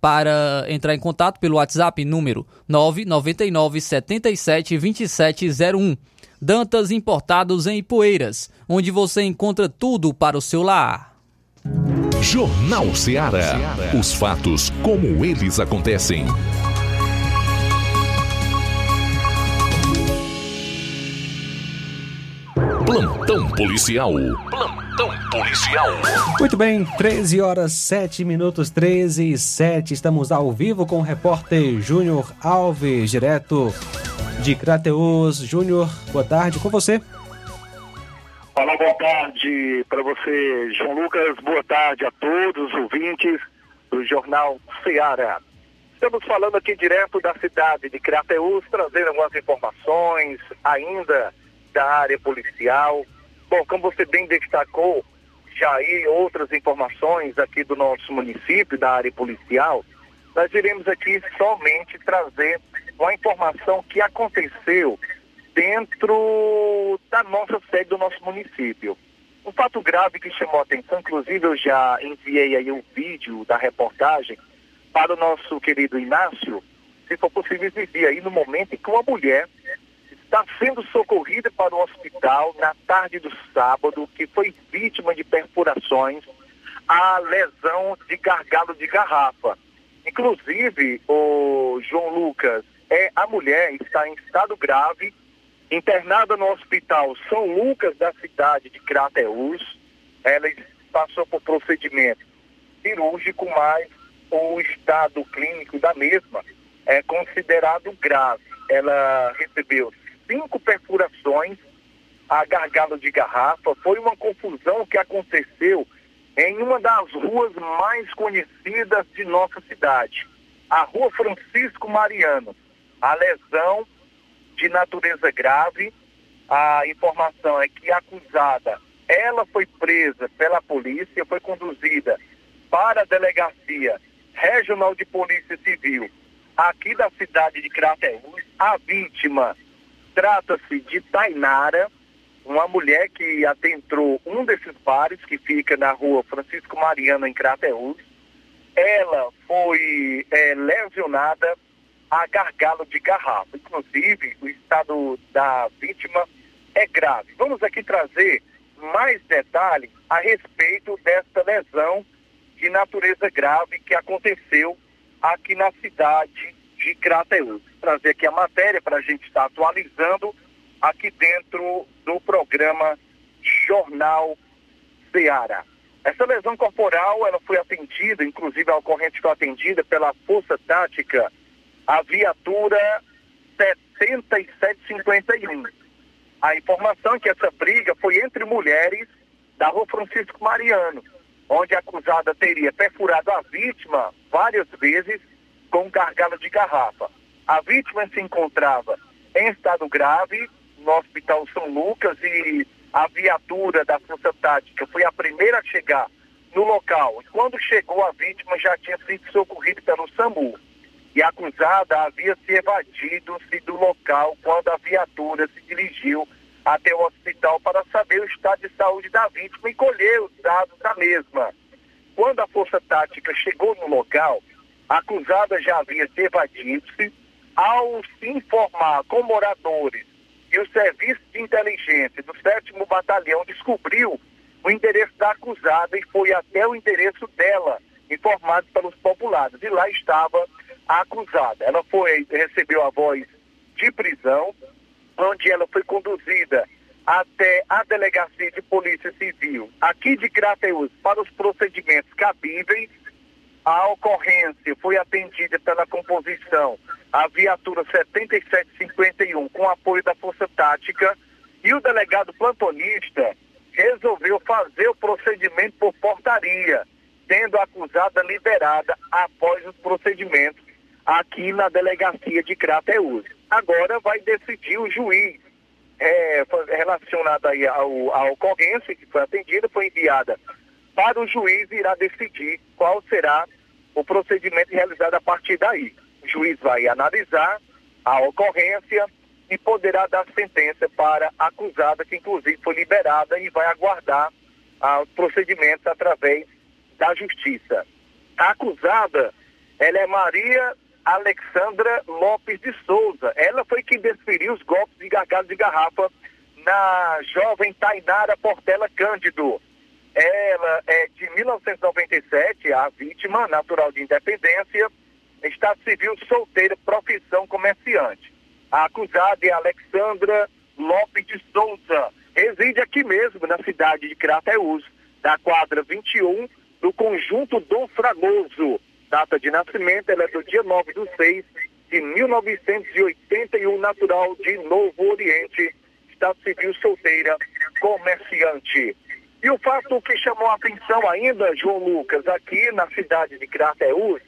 Para entrar em contato pelo WhatsApp número 999 77 2701. Dantas Importados em Ipueiras, onde você encontra tudo para o seu lar. Jornal Ceará. Os fatos como eles acontecem. Plantão policial. Plantão policial. Muito bem, 13 horas 7 minutos 13 e 7. Estamos ao vivo com o repórter Júnior Alves, direto de Crateus. Júnior, boa tarde com você. Olá, boa tarde para você, João Lucas. Boa tarde a todos os ouvintes do Jornal Ceará. Estamos falando aqui direto da cidade de Crateus, trazendo algumas informações ainda da área policial. Bom, como você bem destacou, já aí outras informações aqui do nosso município, da área policial, nós iremos aqui somente trazer uma informação que aconteceu dentro da nossa sede do nosso município. Um fato grave que chamou a atenção, inclusive eu já enviei aí um vídeo da reportagem para o nosso querido Inácio, se for possível exibir aí no momento em que uma mulher está sendo socorrida para o hospital na tarde do sábado, que foi vítima de perfurações, a lesão de gargalo de garrafa. Inclusive, o João Lucas, é a mulher está em estado grave, internada no hospital São Lucas da cidade de Crateús. Ela passou por procedimento cirúrgico, mas o estado clínico da mesma é considerado grave. Ela recebeu cinco perfurações a gargalo de garrafa. Foi uma confusão que aconteceu em uma das ruas mais conhecidas de nossa cidade, a Rua Francisco Mariano. A lesão de natureza grave, a informação é que a acusada, ela foi presa pela polícia, foi conduzida para a delegacia regional de polícia civil aqui da cidade de Crateús. A vítima Trata-se de Tainara, uma mulher que adentrou um desses bares que fica na rua Francisco Mariano, em Crateús. Ela foi é, lesionada a gargalo de garrafa. Inclusive, o estado da vítima é grave. Vamos aqui trazer mais detalhes a respeito desta lesão de natureza grave que aconteceu aqui na cidade de Crateús. Trazer aqui a matéria para a gente estar atualizando aqui dentro do programa Jornal Ceará. Essa lesão corporal, ela foi atendida, inclusive a ocorrente foi atendida pela Força Tática, a viatura 7751. A informação é que essa briga foi entre mulheres da Rua Francisco Mariano, onde a acusada teria perfurado a vítima várias vezes com gargalo de garrafa. A vítima se encontrava em estado grave no Hospital São Lucas e a viatura da Força Tática foi a primeira a chegar no local. Quando chegou, a vítima já tinha sido socorrida pelo SAMU. E a acusada havia se evadido-se do local quando a viatura se dirigiu até o hospital para saber o estado de saúde da vítima e colher os dados da mesma. Quando a Força Tática chegou no local, a acusada já havia se evadido-se ao se informar com moradores e o Serviço de Inteligência do 7 Batalhão descobriu o endereço da acusada e foi até o endereço dela, informado pelos populares. E lá estava a acusada. Ela foi, recebeu a voz de prisão, onde ela foi conduzida até a Delegacia de Polícia Civil, aqui de Crateus, para os procedimentos cabíveis a ocorrência foi atendida pela composição a viatura 7751 com apoio da Força Tática e o delegado plantonista resolveu fazer o procedimento por portaria, tendo a acusada liberada após os procedimentos aqui na delegacia de Crateús. Agora vai decidir o juiz é, foi relacionada aí ao, à ocorrência que foi atendida foi enviada para o juiz e irá decidir qual será o procedimento realizado a partir daí. O juiz vai analisar a ocorrência e poderá dar sentença para a acusada, que inclusive foi liberada e vai aguardar os procedimentos através da justiça. A acusada, ela é Maria Alexandra Lopes de Souza. Ela foi quem desferiu os golpes de gargalo de garrafa na jovem Tainara Portela Cândido. Ela é de 1997, a vítima, natural de independência, estado civil solteira, profissão comerciante. A acusada é Alexandra Lopes de Souza. Reside aqui mesmo, na cidade de Crateús, da quadra 21, do conjunto Dom Fragoso. Data de nascimento, ela é do dia 9 do 6 de 1981, natural de Novo Oriente, estado civil solteira, comerciante. E o fato que chamou a atenção ainda, João Lucas, aqui na cidade de Crateús,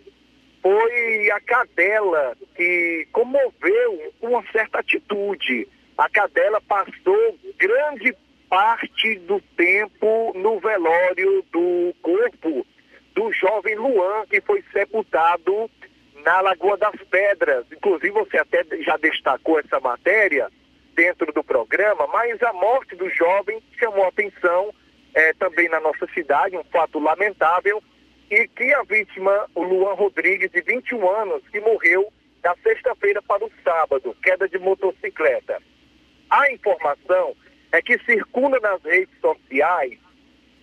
foi a cadela que comoveu uma certa atitude. A cadela passou grande parte do tempo no velório do corpo do jovem Luan, que foi sepultado na Lagoa das Pedras. Inclusive, você até já destacou essa matéria dentro do programa, mas a morte do jovem chamou atenção é, também na nossa cidade, um fato lamentável, e que a vítima, o Luan Rodrigues, de 21 anos, que morreu na sexta-feira para o sábado, queda de motocicleta. A informação é que circula nas redes sociais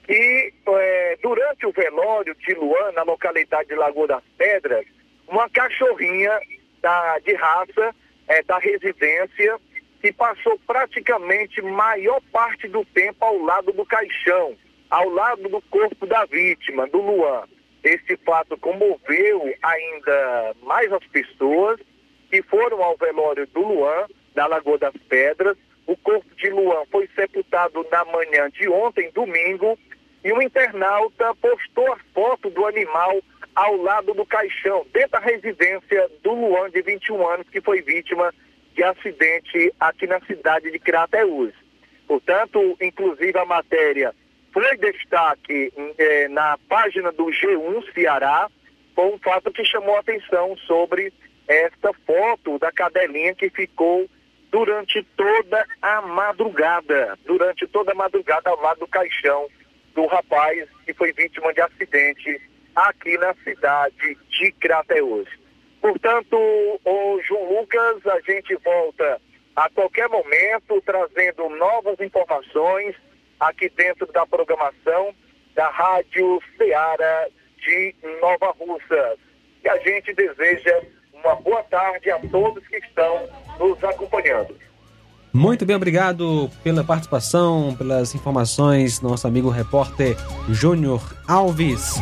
que é, durante o velório de Luan, na localidade de Lagoa das Pedras, uma cachorrinha da, de raça é, da residência que passou praticamente maior parte do tempo ao lado do caixão, ao lado do corpo da vítima, do Luan. Esse fato comoveu ainda mais as pessoas que foram ao velório do Luan, da Lagoa das Pedras. O corpo de Luan foi sepultado na manhã de ontem, domingo, e um internauta postou a foto do animal ao lado do caixão, dentro da residência do Luan, de 21 anos, que foi vítima de acidente aqui na cidade de Crateús. Portanto, inclusive a matéria foi destaque eh, na página do G1 Ceará, foi um fato que chamou a atenção sobre esta foto da cadelinha que ficou durante toda a madrugada, durante toda a madrugada ao lado do caixão do rapaz que foi vítima de acidente aqui na cidade de Crateús. Portanto, o João Lucas, a gente volta a qualquer momento trazendo novas informações aqui dentro da programação da Rádio Ceará de Nova Russa. E a gente deseja uma boa tarde a todos que estão nos acompanhando. Muito bem, obrigado pela participação, pelas informações, nosso amigo repórter Júnior Alves.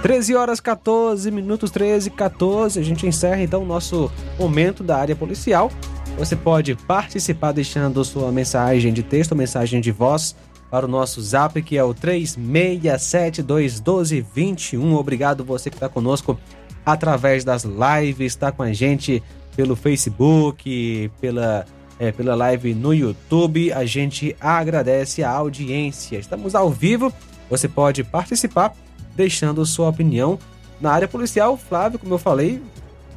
13 horas 14 minutos, 13 14. A gente encerra então o nosso momento da área policial. Você pode participar deixando sua mensagem de texto, mensagem de voz para o nosso zap, que é o 36721221. Obrigado você que está conosco através das lives, está com a gente pelo Facebook, pela é, pela live no YouTube. A gente agradece a audiência. Estamos ao vivo. Você pode participar deixando sua opinião na área policial. Flávio, como eu falei,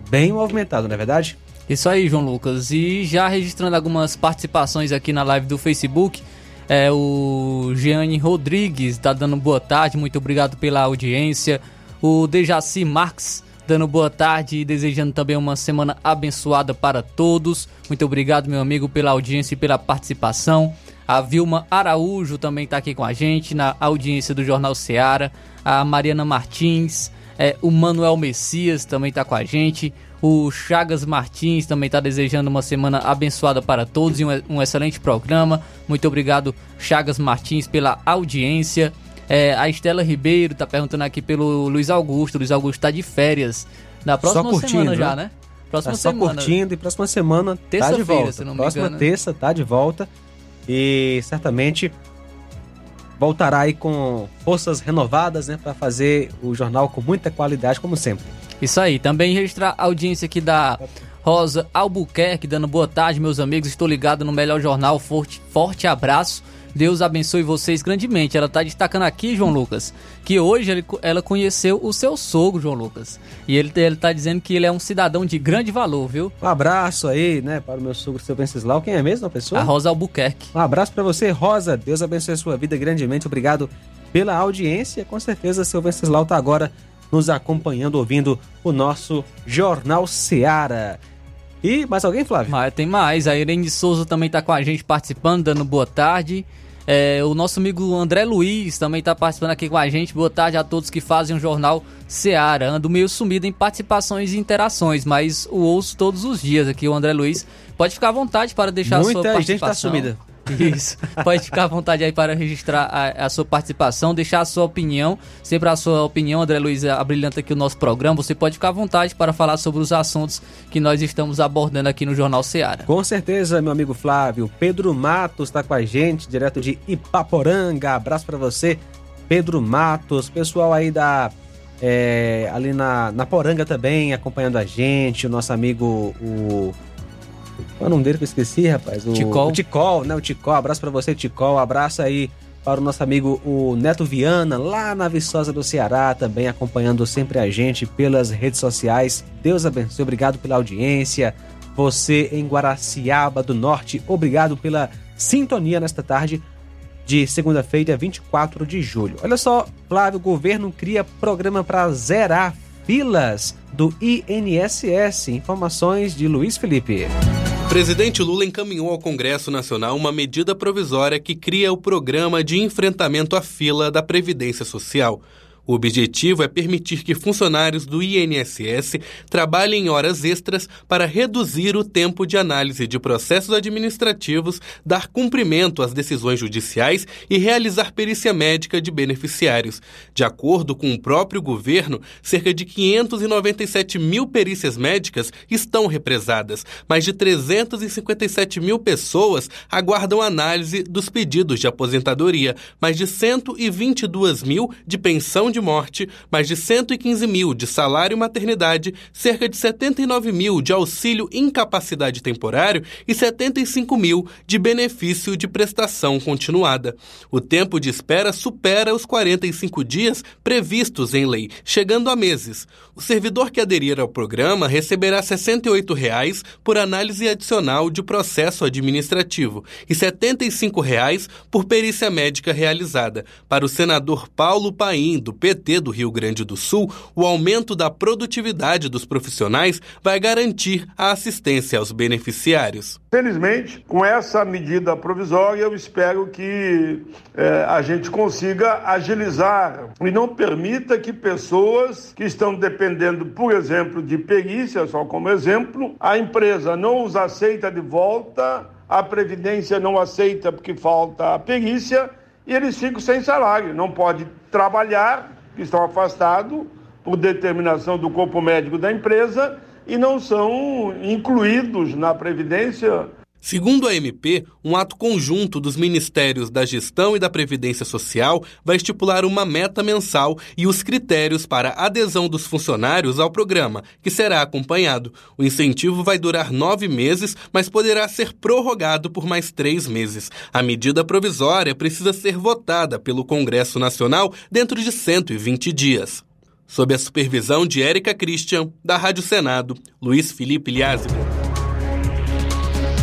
bem movimentado, não é verdade? Isso aí, João Lucas. E já registrando algumas participações aqui na live do Facebook. É, o Jeane Rodrigues está dando boa tarde, muito obrigado pela audiência. O Dejaci Marques dando boa tarde e desejando também uma semana abençoada para todos. Muito obrigado, meu amigo, pela audiência e pela participação. A Vilma Araújo também está aqui com a gente na audiência do Jornal Seara. A Mariana Martins, é, o Manuel Messias também está com a gente. O Chagas Martins também está desejando uma semana abençoada para todos e um, um excelente programa. Muito obrigado, Chagas Martins, pela audiência. É, a Estela Ribeiro tá perguntando aqui pelo Luiz Augusto. Luiz Augusto tá de férias. Na próxima curtindo, semana já, né? Próxima tá só semana. curtindo e próxima semana tá de volta. Se não próxima engano, terça tá de volta. E certamente voltará aí com forças renovadas, né, para fazer o jornal com muita qualidade como sempre. Isso aí, também registrar a audiência aqui da Rosa Albuquerque dando boa tarde, meus amigos. Estou ligado no melhor jornal. Forte, forte abraço. Deus abençoe vocês grandemente. Ela está destacando aqui, João Lucas, que hoje ele, ela conheceu o seu sogro, João Lucas. E ele, ele tá dizendo que ele é um cidadão de grande valor, viu? Um abraço aí, né, para o meu sogro, seu Venceslau. Quem é mesmo a pessoa? A Rosa Albuquerque. Um abraço para você, Rosa. Deus abençoe a sua vida grandemente. Obrigado pela audiência. Com certeza, seu Venceslau está agora nos acompanhando, ouvindo o nosso Jornal Seara. E mais alguém, Flávio? Mas tem mais. A Irene Souza também está com a gente participando, dando boa tarde. É, o nosso amigo André Luiz também está participando aqui com a gente. Boa tarde a todos que fazem o jornal Seara. Ando meio sumido em participações e interações, mas o ouço todos os dias aqui. O André Luiz pode ficar à vontade para deixar Muita a sua participação. gente está sumida. Isso. Pode ficar à vontade aí para registrar a, a, sua participação, deixar a sua opinião. Sempre a sua opinião, André Luiz, abrilhanta aqui o nosso programa. Você pode ficar à vontade para falar sobre os assuntos que nós estamos abordando aqui no Jornal Seara. Com certeza, meu amigo Flávio. Pedro Matos está com a gente, direto de Ipaporanga. Abraço para você, Pedro Matos. Pessoal aí da. É, ali na, na Poranga também, acompanhando a gente. O nosso amigo, o qual é o nome dele que eu esqueci, rapaz? O Ticol. O Ticol, né? O Ticol. Abraço para você, Ticol. Abraço aí para o nosso amigo o Neto Viana, lá na Viçosa do Ceará, também acompanhando sempre a gente pelas redes sociais. Deus abençoe, obrigado pela audiência. Você em Guaraciaba do Norte, obrigado pela sintonia nesta tarde de segunda-feira, 24 de julho. Olha só, Flávio, o governo cria programa para zerar filas do INSS. Informações de Luiz Felipe. Presidente Lula encaminhou ao Congresso Nacional uma medida provisória que cria o Programa de Enfrentamento à Fila da Previdência Social. O objetivo é permitir que funcionários do INSS trabalhem horas extras para reduzir o tempo de análise de processos administrativos, dar cumprimento às decisões judiciais e realizar perícia médica de beneficiários. De acordo com o próprio governo, cerca de 597 mil perícias médicas estão represadas. Mais de 357 mil pessoas aguardam análise dos pedidos de aposentadoria, mais de 122 mil de pensão de morte, mais de 115 mil de salário maternidade, cerca de 79 mil de auxílio incapacidade temporário e 75 mil de benefício de prestação continuada. O tempo de espera supera os 45 dias previstos em lei, chegando a meses. O servidor que aderir ao programa receberá 68 reais por análise adicional de processo administrativo e 75 reais por perícia médica realizada. Para o senador Paulo Paim, do PT do Rio Grande do Sul, o aumento da produtividade dos profissionais vai garantir a assistência aos beneficiários. Felizmente, com essa medida provisória, eu espero que eh, a gente consiga agilizar e não permita que pessoas que estão dependendo, por exemplo, de perícia, só como exemplo, a empresa não os aceita de volta, a Previdência não aceita porque falta a perícia e eles ficam sem salário, não pode trabalhar estão afastados por determinação do corpo médico da empresa e não são incluídos na Previdência. Segundo a MP, um ato conjunto dos Ministérios da Gestão e da Previdência Social vai estipular uma meta mensal e os critérios para adesão dos funcionários ao programa, que será acompanhado. O incentivo vai durar nove meses, mas poderá ser prorrogado por mais três meses. A medida provisória precisa ser votada pelo Congresso Nacional dentro de 120 dias. Sob a supervisão de Érica Christian, da Rádio Senado, Luiz Felipe Liázimo.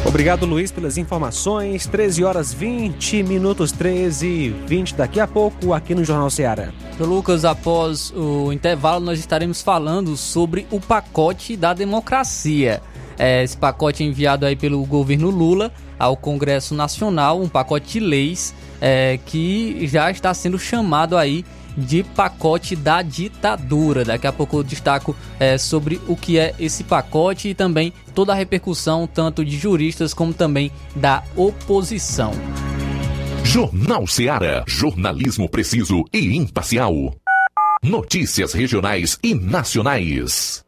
Obrigado, Luiz, pelas informações. 13 horas 20 minutos, 13 e 20 daqui a pouco, aqui no Jornal Ceará. Lucas, após o intervalo, nós estaremos falando sobre o pacote da democracia. É, esse pacote enviado aí pelo governo Lula ao Congresso Nacional, um pacote de leis é, que já está sendo chamado aí de pacote da ditadura. Daqui a pouco eu destaco é, sobre o que é esse pacote e também toda a repercussão, tanto de juristas como também da oposição. Jornal Seara. Jornalismo preciso e imparcial. Notícias regionais e nacionais.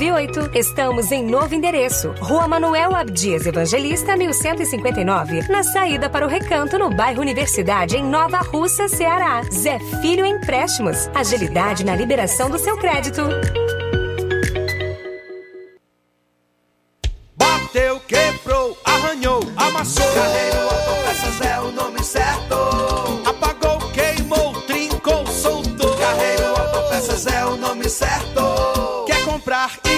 981330698. Estamos em novo endereço. Rua Manuel Abdias Evangelista, 1159. Na saída para o Recanto, no bairro Universidade, em Nova Russa, Ceará. Zé Filho Empréstimos. Agilidade na liberação do seu crédito. Bateu, quebrou, arranhou, amassou. Carreiro Autopeças é o nome certo. Apagou, queimou, trincou, soltou. Carreiro Autopeças é o nome certo. Quer comprar e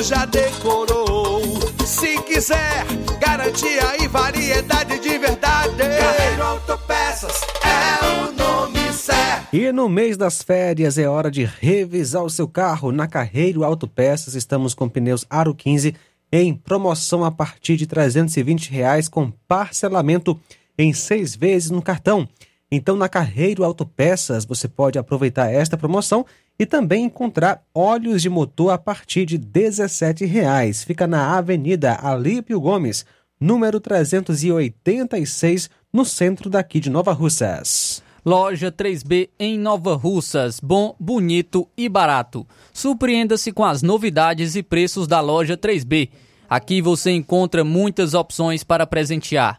mundo já decorou. Se quiser, garantia e variedade de verdade. Carreiro Autopeças é o nome certo. E no mês das férias é hora de revisar o seu carro. Na Carreiro Autopeças estamos com pneus Aro 15 em promoção a partir de 320 reais com parcelamento em seis vezes no cartão. Então, na Carreiro Autopeças, você pode aproveitar esta promoção e também encontrar óleos de motor a partir de 17 reais. Fica na Avenida Alípio Gomes, número 386, no centro daqui de Nova Russas. Loja 3B em Nova Russas. Bom, bonito e barato. Surpreenda-se com as novidades e preços da loja 3B. Aqui você encontra muitas opções para presentear.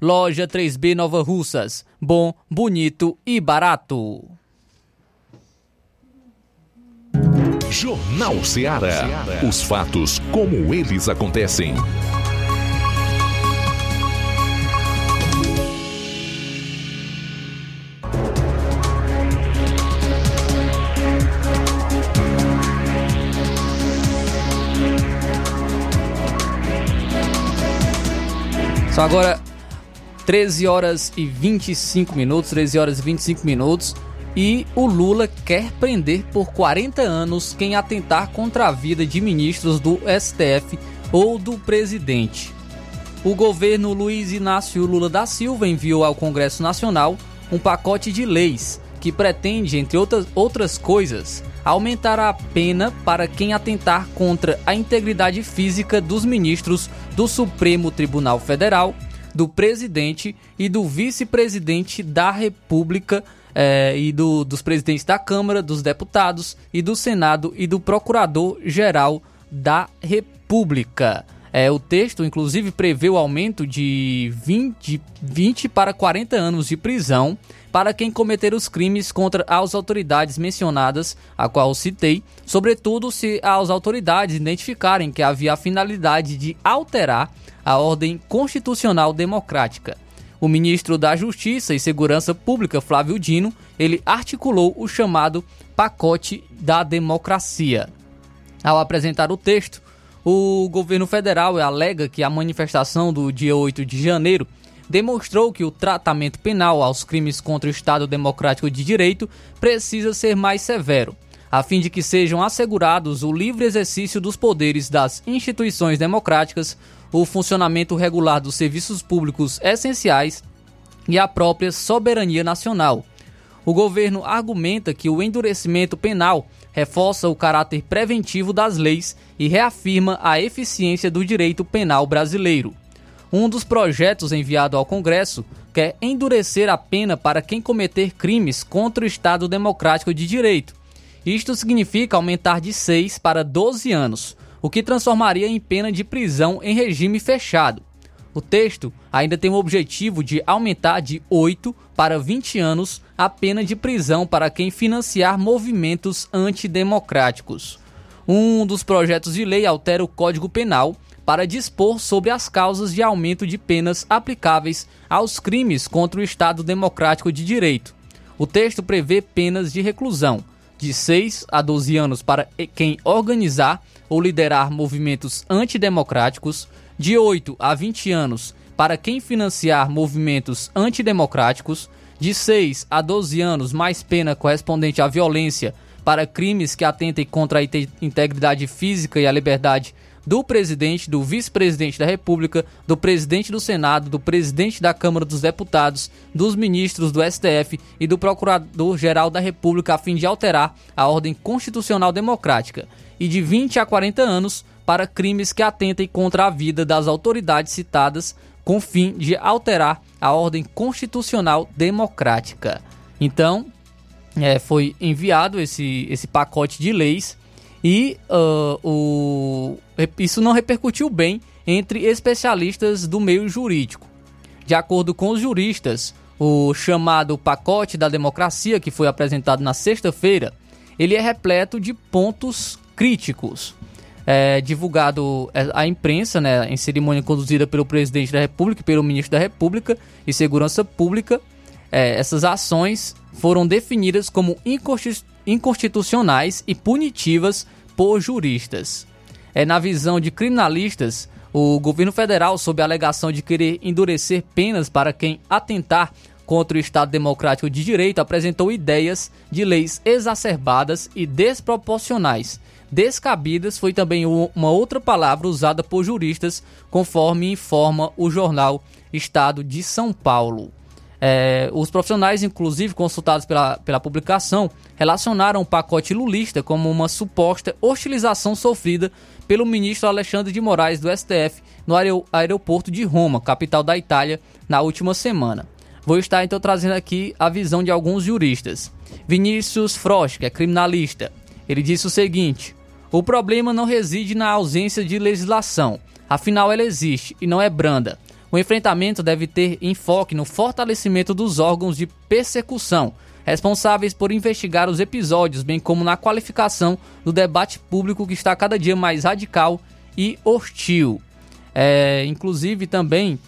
Loja 3B Nova Russas. Bom, bonito e barato. Jornal Ceará. Os fatos como eles acontecem. São agora 13 horas e 25 minutos, 13 horas e 25 minutos. E o Lula quer prender por 40 anos quem atentar contra a vida de ministros do STF ou do presidente. O governo Luiz Inácio Lula da Silva enviou ao Congresso Nacional um pacote de leis que pretende, entre outras, outras coisas, aumentar a pena para quem atentar contra a integridade física dos ministros do Supremo Tribunal Federal, do presidente e do vice-presidente da República eh, e do, dos presidentes da Câmara, dos deputados e do Senado e do Procurador-Geral da República. É, o texto, inclusive, prevê o aumento de 20, 20 para 40 anos de prisão para quem cometer os crimes contra as autoridades mencionadas, a qual citei, sobretudo se as autoridades identificarem que havia a finalidade de alterar a ordem constitucional democrática. O ministro da Justiça e Segurança Pública, Flávio Dino, ele articulou o chamado pacote da democracia. Ao apresentar o texto, o governo federal alega que a manifestação do dia 8 de janeiro demonstrou que o tratamento penal aos crimes contra o Estado Democrático de Direito precisa ser mais severo, a fim de que sejam assegurados o livre exercício dos poderes das instituições democráticas, o funcionamento regular dos serviços públicos essenciais e a própria soberania nacional. O governo argumenta que o endurecimento penal reforça o caráter preventivo das leis e reafirma a eficiência do direito penal brasileiro. Um dos projetos enviado ao Congresso quer endurecer a pena para quem cometer crimes contra o Estado Democrático de Direito. Isto significa aumentar de 6 para 12 anos, o que transformaria em pena de prisão em regime fechado. O texto ainda tem o objetivo de aumentar de 8 para 20 anos a pena de prisão para quem financiar movimentos antidemocráticos. Um dos projetos de lei altera o Código Penal para dispor sobre as causas de aumento de penas aplicáveis aos crimes contra o Estado Democrático de Direito. O texto prevê penas de reclusão de 6 a 12 anos para quem organizar ou liderar movimentos antidemocráticos, de 8 a 20 anos para quem financiar movimentos antidemocráticos, de 6 a 12 anos mais pena correspondente à violência para crimes que atentem contra a integridade física e a liberdade do presidente, do vice-presidente da República, do presidente do Senado, do presidente da Câmara dos Deputados, dos ministros do STF e do Procurador-Geral da República a fim de alterar a ordem constitucional democrática, e de 20 a 40 anos para crimes que atentem contra a vida das autoridades citadas, com fim de alterar a ordem constitucional democrática. Então, é, foi enviado esse, esse pacote de leis e uh, o, isso não repercutiu bem entre especialistas do meio jurídico. De acordo com os juristas, o chamado pacote da democracia, que foi apresentado na sexta-feira, ele é repleto de pontos críticos é, divulgado é, à imprensa, né, em cerimônia conduzida pelo presidente da República pelo ministro da República e Segurança Pública. É, essas ações foram definidas como inconstitucionais e punitivas por juristas. É, na visão de criminalistas, o governo federal, sob a alegação de querer endurecer penas para quem atentar contra o Estado Democrático de Direito, apresentou ideias de leis exacerbadas e desproporcionais Descabidas foi também uma outra palavra usada por juristas, conforme informa o jornal Estado de São Paulo. É, os profissionais, inclusive consultados pela, pela publicação, relacionaram o pacote lulista como uma suposta hostilização sofrida pelo ministro Alexandre de Moraes do STF no aeroporto de Roma, capital da Itália, na última semana. Vou estar então trazendo aqui a visão de alguns juristas. Vinícius Frost, que é criminalista, ele disse o seguinte: o problema não reside na ausência de legislação, afinal ela existe e não é branda. O enfrentamento deve ter enfoque no fortalecimento dos órgãos de persecução, responsáveis por investigar os episódios, bem como na qualificação do debate público que está cada dia mais radical e hostil. É, inclusive também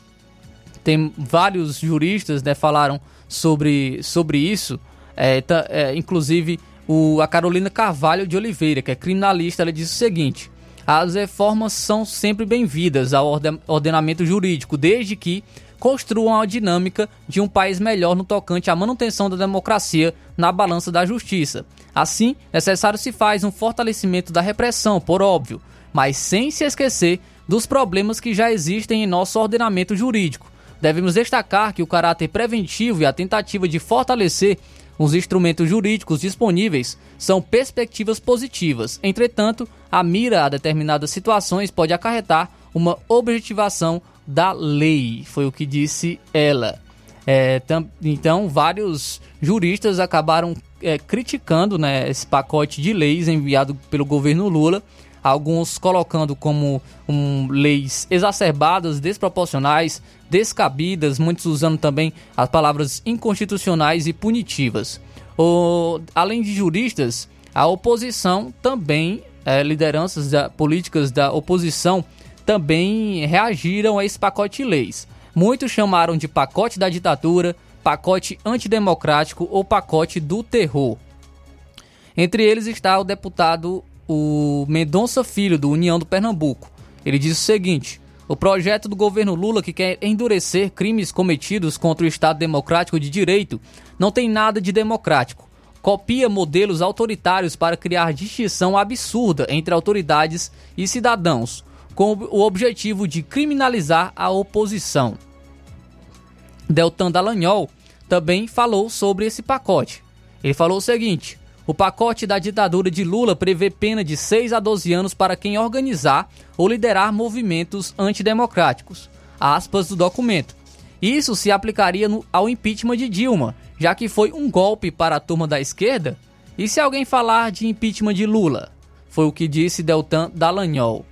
tem vários juristas né, falaram sobre, sobre isso, é, tá, é, inclusive o, a Carolina Carvalho de Oliveira, que é criminalista, ela diz o seguinte: as reformas são sempre bem-vindas ao ordenamento jurídico, desde que construam a dinâmica de um país melhor no tocante à manutenção da democracia na balança da justiça. Assim, necessário se faz um fortalecimento da repressão, por óbvio, mas sem se esquecer dos problemas que já existem em nosso ordenamento jurídico. Devemos destacar que o caráter preventivo e a tentativa de fortalecer os instrumentos jurídicos disponíveis são perspectivas positivas. Entretanto, a mira a determinadas situações pode acarretar uma objetivação da lei, foi o que disse ela. É, tam, então, vários juristas acabaram é, criticando né, esse pacote de leis enviado pelo governo Lula, alguns colocando como um, leis exacerbadas, desproporcionais, descabidas, muitos usando também as palavras inconstitucionais e punitivas. O, além de juristas, a oposição também, é, lideranças da, políticas da oposição, também reagiram a esse pacote de leis. Muitos chamaram de pacote da ditadura, pacote antidemocrático ou pacote do terror. Entre eles está o deputado o Mendonça Filho, do União do Pernambuco. Ele diz o seguinte: o projeto do governo Lula que quer endurecer crimes cometidos contra o Estado Democrático de Direito não tem nada de democrático. Copia modelos autoritários para criar distinção absurda entre autoridades e cidadãos com o objetivo de criminalizar a oposição. Deltan Dallagnol também falou sobre esse pacote. Ele falou o seguinte: o pacote da ditadura de Lula prevê pena de 6 a 12 anos para quem organizar ou liderar movimentos antidemocráticos. Aspas do documento. Isso se aplicaria no, ao impeachment de Dilma, já que foi um golpe para a turma da esquerda? E se alguém falar de impeachment de Lula? Foi o que disse Deltan Dallagnol.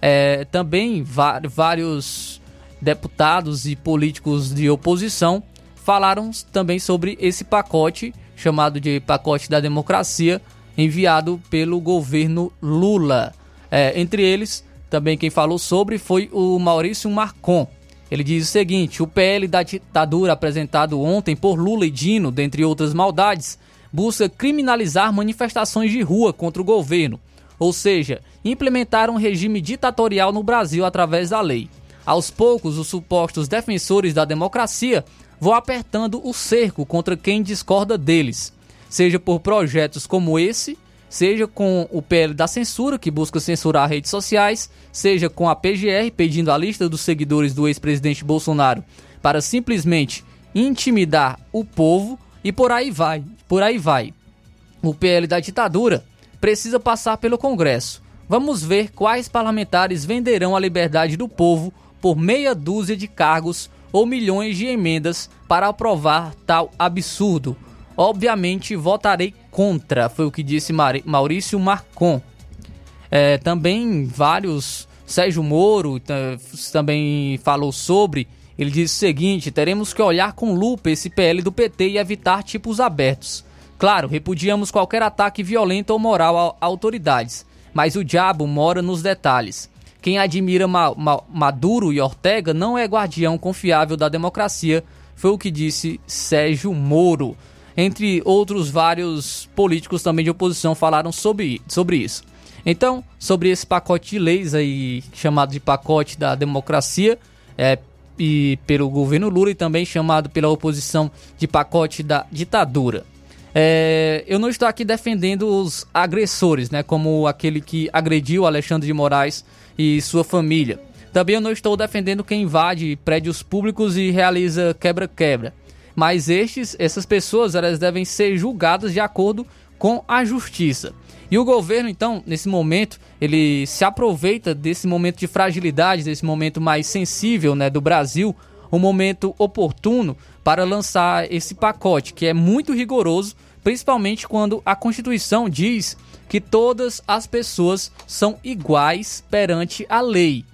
É, também vários deputados e políticos de oposição falaram também sobre esse pacote chamado de pacote da democracia enviado pelo governo Lula. É, entre eles, também quem falou sobre foi o Maurício Marcon. Ele diz o seguinte: o PL da ditadura apresentado ontem por Lula e Dino, dentre outras maldades, busca criminalizar manifestações de rua contra o governo ou seja, implementar um regime ditatorial no Brasil através da lei. Aos poucos, os supostos defensores da democracia vão apertando o cerco contra quem discorda deles, seja por projetos como esse, seja com o PL da censura, que busca censurar redes sociais, seja com a PGR pedindo a lista dos seguidores do ex-presidente Bolsonaro para simplesmente intimidar o povo e por aí vai, por aí vai. O PL da ditadura precisa passar pelo Congresso. Vamos ver quais parlamentares venderão a liberdade do povo por meia dúzia de cargos ou milhões de emendas para aprovar tal absurdo. Obviamente votarei contra, foi o que disse Maurício Marcon. É, também vários. Sérgio Moro também falou sobre. Ele disse o seguinte: teremos que olhar com lupa esse PL do PT e evitar tipos abertos. Claro, repudiamos qualquer ataque violento ou moral a autoridades, mas o diabo mora nos detalhes. Quem admira Ma Ma Maduro e Ortega não é guardião confiável da democracia, foi o que disse Sérgio Moro. Entre outros vários políticos também de oposição falaram sobre, sobre isso. Então, sobre esse pacote de leis aí, chamado de pacote da democracia, é, e pelo governo Lula e também chamado pela oposição de pacote da ditadura. É, eu não estou aqui defendendo os agressores, né? Como aquele que agrediu Alexandre de Moraes e sua família. Também eu não estou defendendo quem invade prédios públicos e realiza quebra-quebra. Mas estes, essas pessoas, elas devem ser julgadas de acordo com a justiça. E o governo, então, nesse momento, ele se aproveita desse momento de fragilidade, desse momento mais sensível né, do Brasil, um momento oportuno para lançar esse pacote, que é muito rigoroso principalmente quando a Constituição diz que todas as pessoas são iguais perante a lei.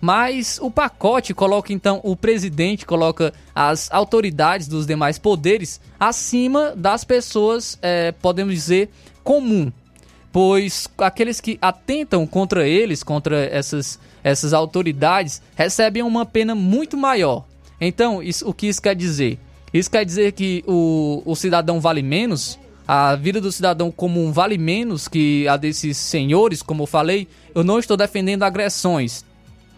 Mas o pacote coloca então o presidente, coloca as autoridades dos demais poderes acima das pessoas, é, podemos dizer, comum. Pois aqueles que atentam contra eles, contra essas, essas autoridades, recebem uma pena muito maior. Então, isso, o que isso quer dizer? Isso quer dizer que o, o cidadão vale menos? A vida do cidadão comum vale menos que a desses senhores, como eu falei? Eu não estou defendendo agressões.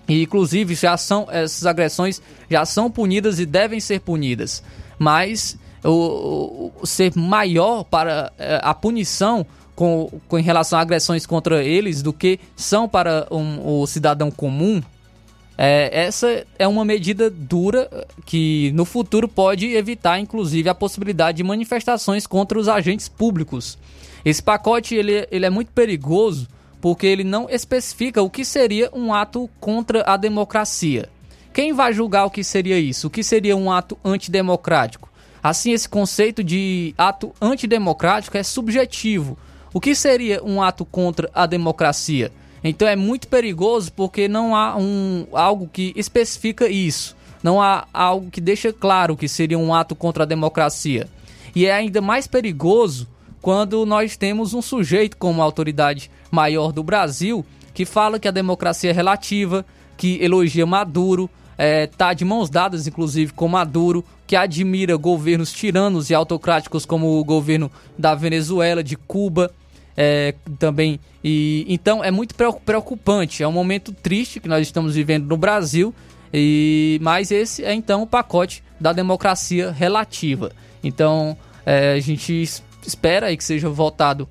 E, inclusive, já são, essas agressões já são punidas e devem ser punidas. Mas o, o ser maior para é, a punição com, com em relação a agressões contra eles do que são para um, o cidadão comum É, essa é uma medida dura que no futuro pode evitar, inclusive, a possibilidade de manifestações contra os agentes públicos. Esse pacote ele, ele é muito perigoso porque ele não especifica o que seria um ato contra a democracia. Quem vai julgar o que seria isso? O que seria um ato antidemocrático? Assim, esse conceito de ato antidemocrático é subjetivo. O que seria um ato contra a democracia? Então é muito perigoso porque não há um, algo que especifica isso. Não há algo que deixa claro que seria um ato contra a democracia. E é ainda mais perigoso quando nós temos um sujeito como a autoridade maior do Brasil que fala que a democracia é relativa, que elogia Maduro, é, tá de mãos dadas, inclusive, com Maduro, que admira governos tiranos e autocráticos como o governo da Venezuela, de Cuba, é, também. E então é muito preocupante. É um momento triste que nós estamos vivendo no Brasil. E mas esse é então o pacote da democracia relativa. Então é, a gente espera aí que seja votado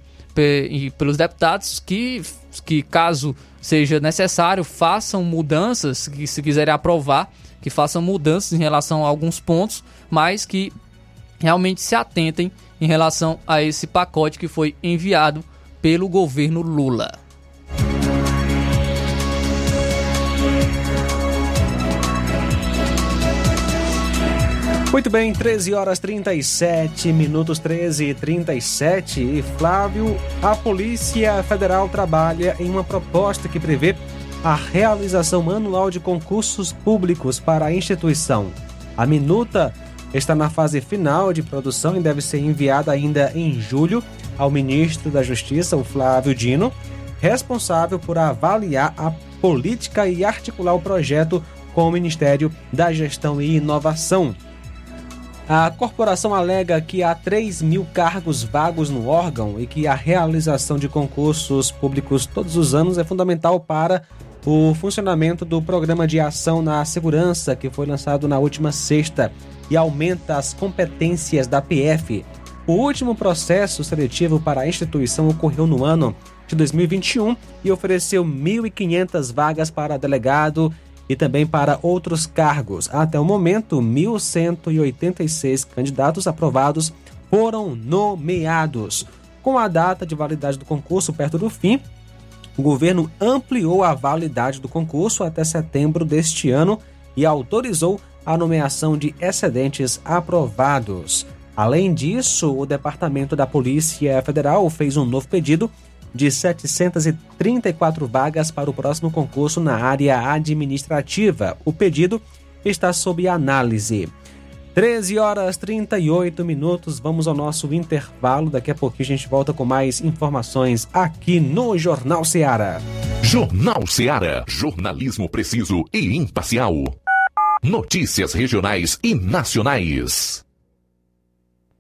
pelos deputados que, que caso seja necessário façam mudanças que se quiserem aprovar que façam mudanças em relação a alguns pontos, mas que realmente se atentem em relação a esse pacote que foi enviado pelo governo Lula. Muito bem, 13 horas 37 minutos 13 e 37. E Flávio, a Polícia Federal trabalha em uma proposta que prevê a realização anual de concursos públicos para a instituição. A minuta está na fase final de produção e deve ser enviada ainda em julho ao ministro da Justiça, o Flávio Dino, responsável por avaliar a política e articular o projeto com o Ministério da Gestão e Inovação. A corporação alega que há 3 mil cargos vagos no órgão e que a realização de concursos públicos todos os anos é fundamental para o funcionamento do Programa de Ação na Segurança, que foi lançado na última sexta e aumenta as competências da PF. O último processo seletivo para a instituição ocorreu no ano de 2021 e ofereceu 1.500 vagas para delegado e também para outros cargos. Até o momento, 1.186 candidatos aprovados foram nomeados. Com a data de validade do concurso perto do fim, o governo ampliou a validade do concurso até setembro deste ano e autorizou a nomeação de excedentes aprovados. Além disso, o Departamento da Polícia Federal fez um novo pedido de 734 vagas para o próximo concurso na área administrativa. O pedido está sob análise. 13 horas 38 minutos, vamos ao nosso intervalo. Daqui a pouquinho a gente volta com mais informações aqui no Jornal Seara. Jornal Seara, jornalismo preciso e imparcial. Notícias regionais e nacionais.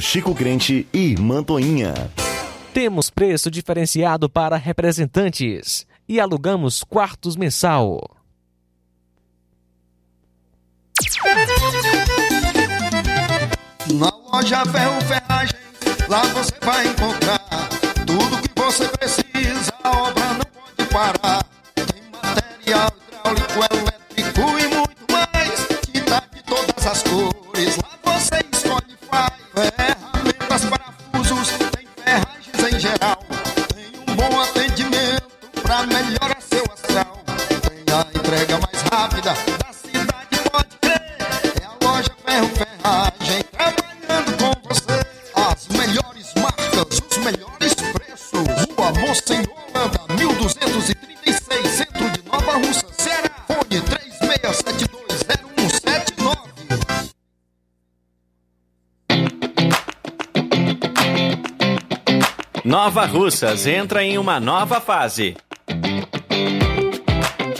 Chico Crente e Mantoinha. Temos preço diferenciado para representantes e alugamos quartos mensal. Na loja Ferro Ferragens, lá você vai encontrar tudo que você precisa, a obra não pode parar. Mais rápida da cidade, pode crer. É a loja Ferro Ferragem trabalhando com você. As melhores marcas, os melhores preços. Rua Monsenhor Holanda, 1236, centro de Nova Russa, Ceará. Fone 36720179. Nova Russas entra em uma nova fase.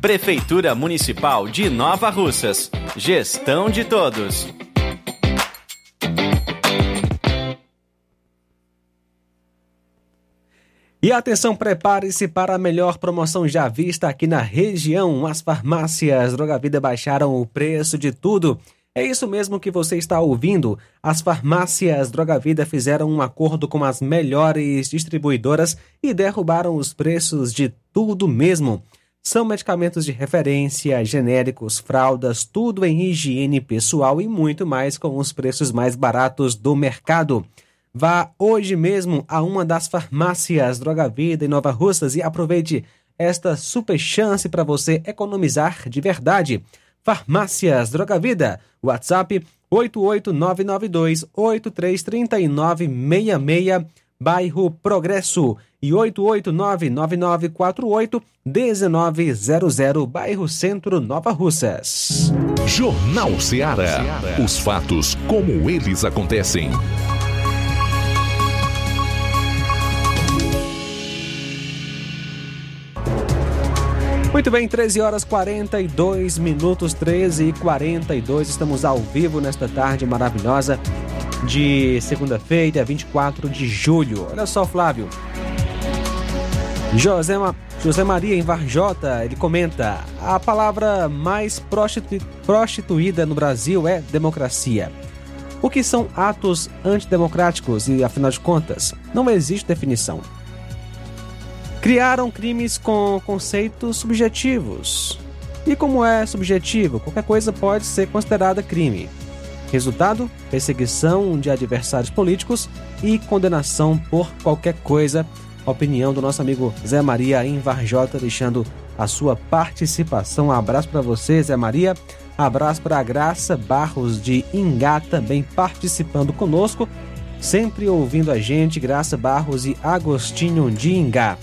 Prefeitura Municipal de Nova Russas. Gestão de todos. E atenção, prepare-se para a melhor promoção já vista aqui na região. As farmácias Droga Vida baixaram o preço de tudo. É isso mesmo que você está ouvindo. As farmácias Droga Vida fizeram um acordo com as melhores distribuidoras e derrubaram os preços de tudo mesmo. São medicamentos de referência, genéricos, fraldas, tudo em higiene pessoal e muito mais com os preços mais baratos do mercado. Vá hoje mesmo a uma das farmácias Droga Vida em Nova Russas e aproveite esta super chance para você economizar de verdade. Farmácias Droga Vida, WhatsApp 88992 833966, bairro Progresso e 88999481900, bairro Centro Nova Russas. Jornal Ceará. Os fatos como eles acontecem. Muito bem, 13 horas 42 minutos, 13 e 42. Estamos ao vivo nesta tarde maravilhosa de segunda-feira, 24 de julho. Olha só, Flávio. José. José Maria em Varjota, ele comenta: a palavra mais prostitu... prostituída no Brasil é democracia. O que são atos antidemocráticos e, afinal de contas, não existe definição. Criaram crimes com conceitos subjetivos. E como é subjetivo, qualquer coisa pode ser considerada crime. Resultado: perseguição de adversários políticos e condenação por qualquer coisa. Opinião do nosso amigo Zé Maria em Varjota, deixando a sua participação. Um abraço para você, Zé Maria. Abraço para a Graça Barros de Ingá, também participando conosco. Sempre ouvindo a gente, Graça Barros e Agostinho de Ingá.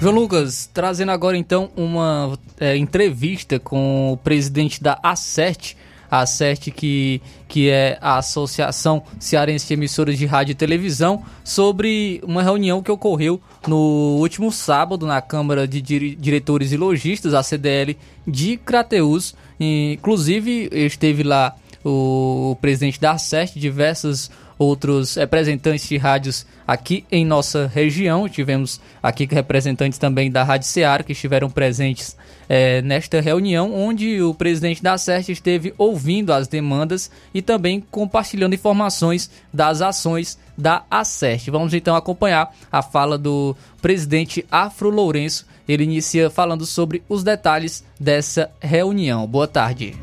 João Lucas, trazendo agora então uma é, entrevista com o presidente da ACERT, a ACERT que, que é a Associação Cearense de Emissoras de Rádio e Televisão, sobre uma reunião que ocorreu no último sábado na Câmara de Diretores e Logistas, a CDL de Crateus. Inclusive, esteve lá o presidente da ACERT, diversas outros representantes de rádios aqui em nossa região. Tivemos aqui representantes também da Rádio Ceará que estiveram presentes é, nesta reunião, onde o presidente da CERT esteve ouvindo as demandas e também compartilhando informações das ações da ACERT. Vamos então acompanhar a fala do presidente Afro Lourenço. Ele inicia falando sobre os detalhes dessa reunião. Boa tarde.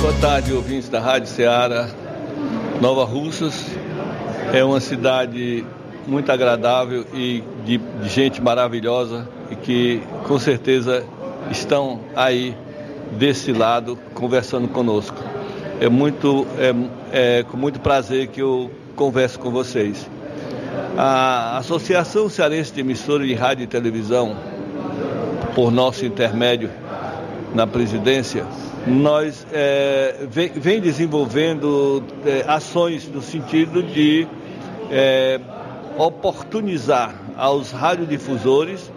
Boa tarde, ouvintes da Rádio Ceará. Nova Russas é uma cidade muito agradável e de, de, gente maravilhosa e que com certeza estão aí desse lado conversando conosco. É muito é, é com muito prazer que eu converso com vocês. A Associação Cearense de Emissora de Rádio e Televisão, por nosso intermédio na presidência, nós é, vem, vem, desenvolvendo é, ações no sentido de é, oportunizar aos radiodifusores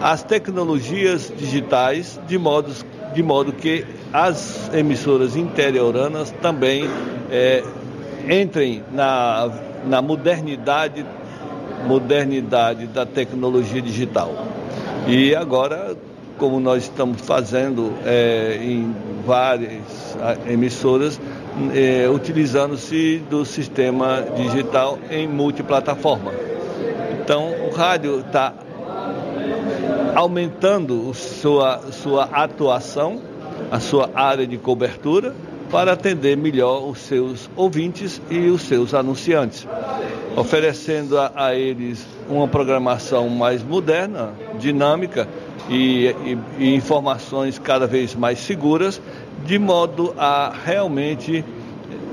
as tecnologias digitais de, modos, de modo que as emissoras interioranas também é, entrem na, na modernidade, modernidade da tecnologia digital. E agora como nós estamos fazendo é, em várias emissoras, é, utilizando-se do sistema digital em multiplataforma. Então, o rádio está aumentando sua, sua atuação, a sua área de cobertura, para atender melhor os seus ouvintes e os seus anunciantes, oferecendo a, a eles uma programação mais moderna, dinâmica e, e, e informações cada vez mais seguras, de modo a realmente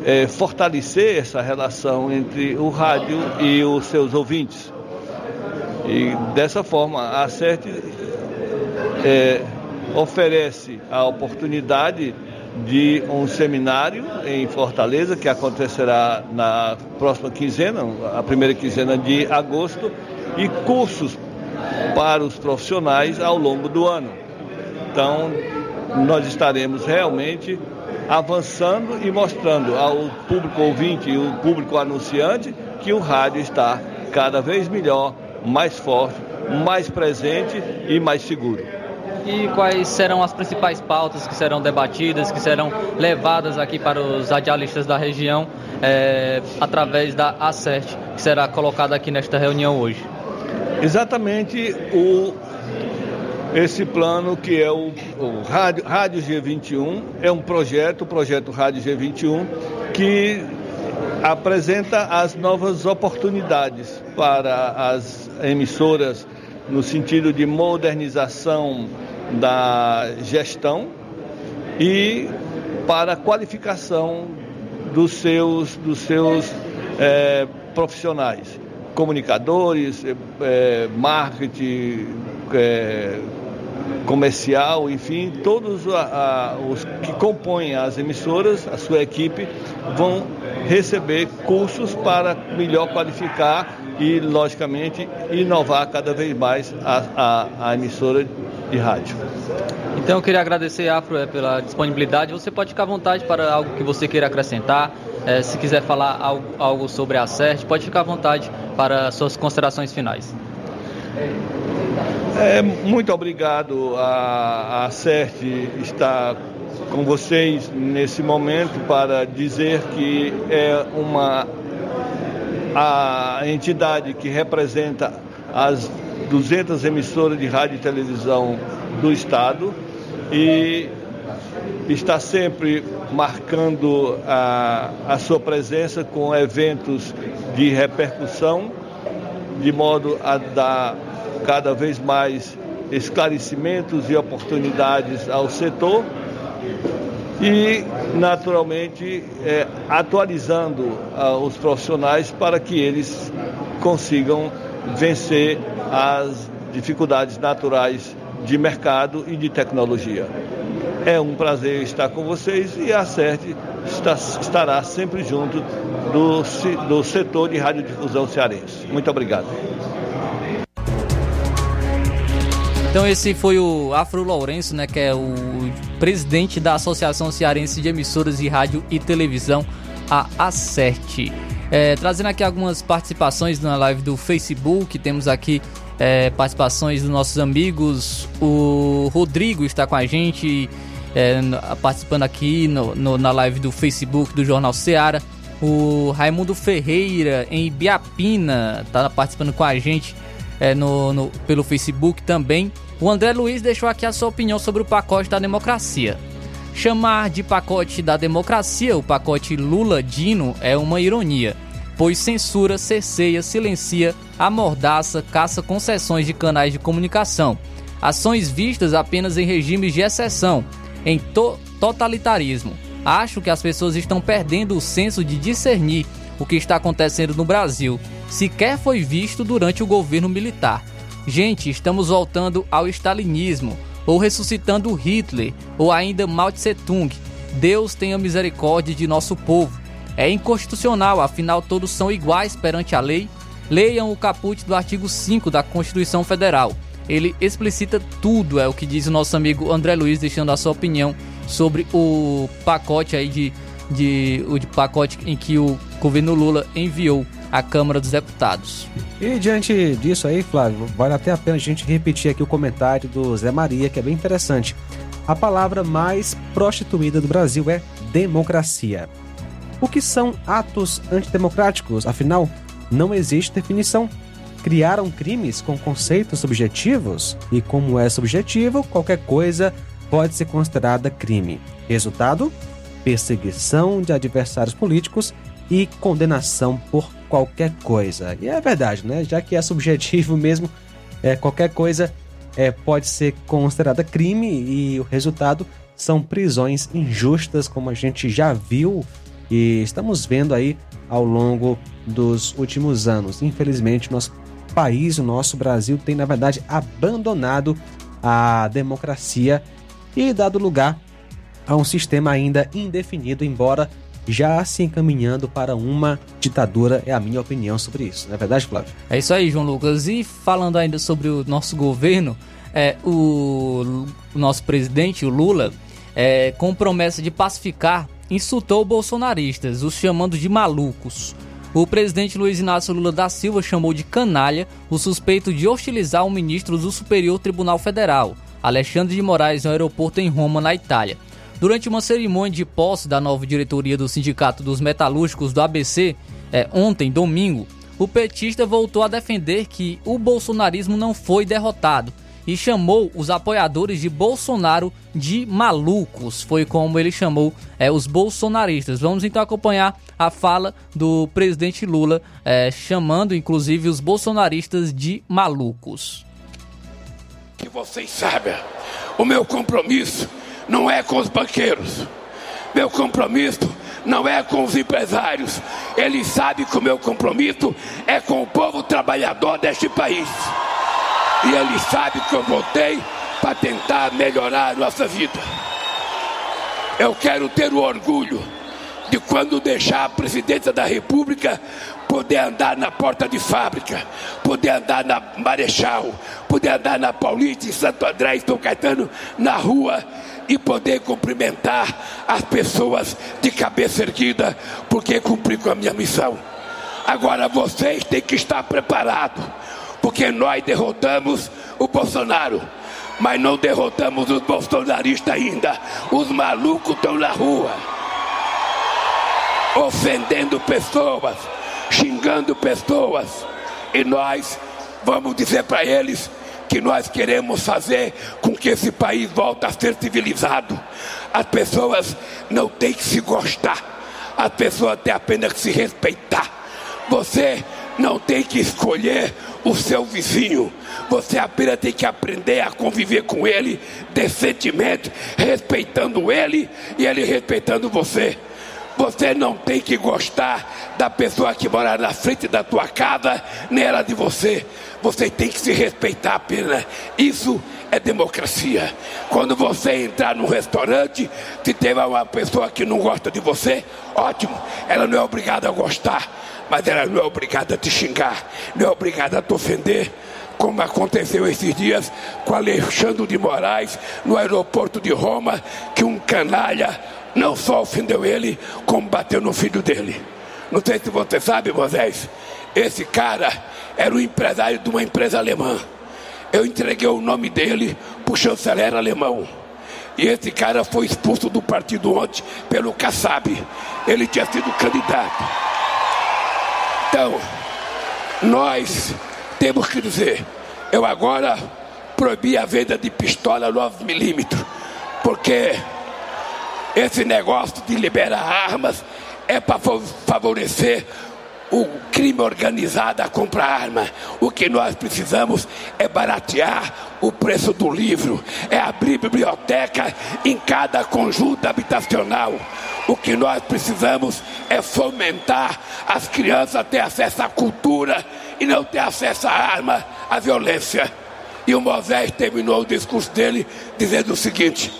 é, fortalecer essa relação entre o rádio e os seus ouvintes. E dessa forma, a CERT é, oferece a oportunidade de um seminário em Fortaleza, que acontecerá na próxima quinzena, a primeira quinzena de agosto, e cursos para os profissionais ao longo do ano. Então, nós estaremos realmente avançando e mostrando ao público ouvinte e ao público anunciante que o rádio está cada vez melhor, mais forte, mais presente e mais seguro. E quais serão as principais pautas que serão debatidas, que serão levadas aqui para os radialistas da região é, através da ACERT, que será colocada aqui nesta reunião hoje? Exatamente o, esse plano que é o, o Rádio, Rádio G21, é um projeto, o projeto Rádio G21, que apresenta as novas oportunidades para as emissoras no sentido de modernização da gestão e para a qualificação dos seus, dos seus é, profissionais. Comunicadores, é, marketing, é, comercial, enfim, todos a, a, os que compõem as emissoras, a sua equipe, vão receber cursos para melhor qualificar e, logicamente, inovar cada vez mais a, a, a emissora de rádio. Então eu queria agradecer, Afro, é, pela disponibilidade. Você pode ficar à vontade para algo que você queira acrescentar. É, se quiser falar algo, algo sobre a CERT, pode ficar à vontade para suas considerações finais. É, muito obrigado. A, a CERT está com vocês nesse momento para dizer que é uma a entidade que representa as 200 emissoras de rádio e televisão do estado e está sempre marcando a, a sua presença com eventos de repercussão, de modo a dar cada vez mais esclarecimentos e oportunidades ao setor e, naturalmente, é, atualizando ah, os profissionais para que eles consigam vencer as dificuldades naturais de mercado e de tecnologia. É um prazer estar com vocês e a CERT está, estará sempre junto do, do setor de radiodifusão cearense. Muito obrigado. Então esse foi o Afro Lourenço, né, que é o presidente da Associação Cearense de Emissoras de Rádio e Televisão, a ACERT. É, trazendo aqui algumas participações na live do Facebook, temos aqui é, participações dos nossos amigos, o Rodrigo está com a gente, é, participando aqui no, no, na live do Facebook do Jornal Seara. O Raimundo Ferreira, em Biapina, está participando com a gente é, no, no, pelo Facebook também. O André Luiz deixou aqui a sua opinião sobre o pacote da democracia. Chamar de pacote da democracia o pacote Lula-Dino é uma ironia, pois censura, cerceia, silencia, amordaça, caça concessões de canais de comunicação, ações vistas apenas em regimes de exceção, em to totalitarismo. Acho que as pessoas estão perdendo o senso de discernir o que está acontecendo no Brasil. Sequer foi visto durante o governo militar. Gente, estamos voltando ao stalinismo, ou ressuscitando Hitler, ou ainda Mao Tse Tung. Deus tenha misericórdia de nosso povo. É inconstitucional, afinal todos são iguais perante a lei. Leiam o caput do artigo 5 da Constituição Federal ele explicita tudo, é o que diz o nosso amigo André Luiz, deixando a sua opinião sobre o pacote aí de, de de pacote em que o governo Lula enviou à Câmara dos Deputados. E diante disso aí, Flávio, vale até a pena a gente repetir aqui o comentário do Zé Maria, que é bem interessante. A palavra mais prostituída do Brasil é democracia. O que são atos antidemocráticos? Afinal, não existe definição criaram crimes com conceitos subjetivos e, como é subjetivo, qualquer coisa pode ser considerada crime. Resultado: perseguição de adversários políticos e condenação por qualquer coisa. E é verdade, né? Já que é subjetivo mesmo, é, qualquer coisa é, pode ser considerada crime e o resultado são prisões injustas, como a gente já viu e estamos vendo aí ao longo dos últimos anos. Infelizmente, nosso país, o nosso Brasil, tem na verdade abandonado a democracia e dado lugar a um sistema ainda indefinido, embora já se encaminhando para uma ditadura, é a minha opinião sobre isso. Não é verdade, Flávio? É isso aí, João Lucas. E falando ainda sobre o nosso governo, é, o, o nosso presidente, o Lula, é, com promessa de pacificar, insultou bolsonaristas, os chamando de malucos. O presidente Luiz Inácio Lula da Silva chamou de canalha o suspeito de hostilizar o ministro do Superior Tribunal Federal, Alexandre de Moraes, no aeroporto em Roma, na Itália. Durante uma cerimônia de posse da nova diretoria do Sindicato dos Metalúrgicos do ABC, é, ontem, domingo, o petista voltou a defender que o bolsonarismo não foi derrotado e chamou os apoiadores de Bolsonaro de malucos. Foi como ele chamou é, os bolsonaristas. Vamos então acompanhar a fala do presidente Lula, é, chamando inclusive os bolsonaristas de malucos. Que vocês sabem, o meu compromisso não é com os banqueiros. Meu compromisso não é com os empresários. Ele sabe que o meu compromisso é com o povo trabalhador deste país. E ele sabe que eu voltei para tentar melhorar a nossa vida. Eu quero ter o orgulho de quando deixar a presidência da República poder andar na porta de fábrica, poder andar na Marechal, poder andar na Paulista, em Santo André, em São Caetano, na rua e poder cumprimentar as pessoas de cabeça erguida, porque cumpri com a minha missão. Agora vocês têm que estar preparados, porque nós derrotamos o Bolsonaro, mas não derrotamos os bolsonaristas ainda. Os malucos estão na rua, ofendendo pessoas, xingando pessoas, e nós vamos dizer para eles que nós queremos fazer com que esse país volte a ser civilizado. As pessoas não têm que se gostar, as pessoas têm apenas que se respeitar. Você não tem que escolher o seu vizinho, você apenas tem que aprender a conviver com ele decentemente, respeitando ele e ele respeitando você. Você não tem que gostar da pessoa que mora na frente da tua casa, nem ela de você. Você tem que se respeitar apenas. Isso é democracia. Quando você entrar num restaurante, se tiver uma pessoa que não gosta de você, ótimo, ela não é obrigada a gostar, mas ela não é obrigada a te xingar, não é obrigada a te ofender. Como aconteceu esses dias com Alexandre de Moraes no aeroporto de Roma, que um canalha não só ofendeu ele, como bateu no filho dele. Não sei se você sabe, Moisés, esse cara era o empresário de uma empresa alemã. Eu entreguei o nome dele para o chanceler alemão. E esse cara foi expulso do partido ontem pelo Kassab. Ele tinha sido candidato. Então, nós temos que dizer, eu agora proibi a venda de pistola 9mm, porque esse negócio de liberar armas é para favorecer o crime organizado a comprar arma. O que nós precisamos é baratear o preço do livro, é abrir biblioteca em cada conjunto habitacional. O que nós precisamos é fomentar as crianças a ter acesso à cultura e não ter acesso à arma, à violência. E o Moisés terminou o discurso dele dizendo o seguinte: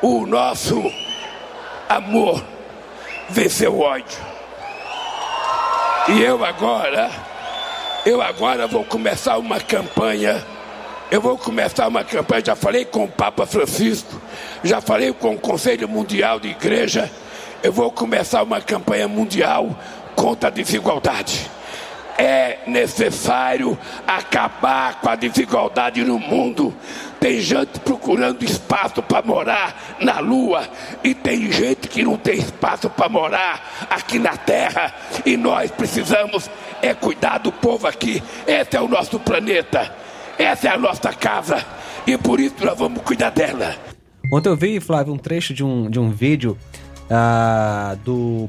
o nosso amor venceu o ódio. E eu agora, eu agora vou começar uma campanha. Eu vou começar uma campanha. Já falei com o Papa Francisco, já falei com o Conselho Mundial de Igreja. Eu vou começar uma campanha mundial contra a desigualdade. É necessário acabar com a desigualdade no mundo. Tem gente procurando espaço para morar na Lua e tem gente que não tem espaço para morar aqui na Terra. E nós precisamos é cuidar do povo aqui. Esse é o nosso planeta, essa é a nossa casa e por isso nós vamos cuidar dela. Ontem eu vi, Flávio, um trecho de um, de um vídeo ah, do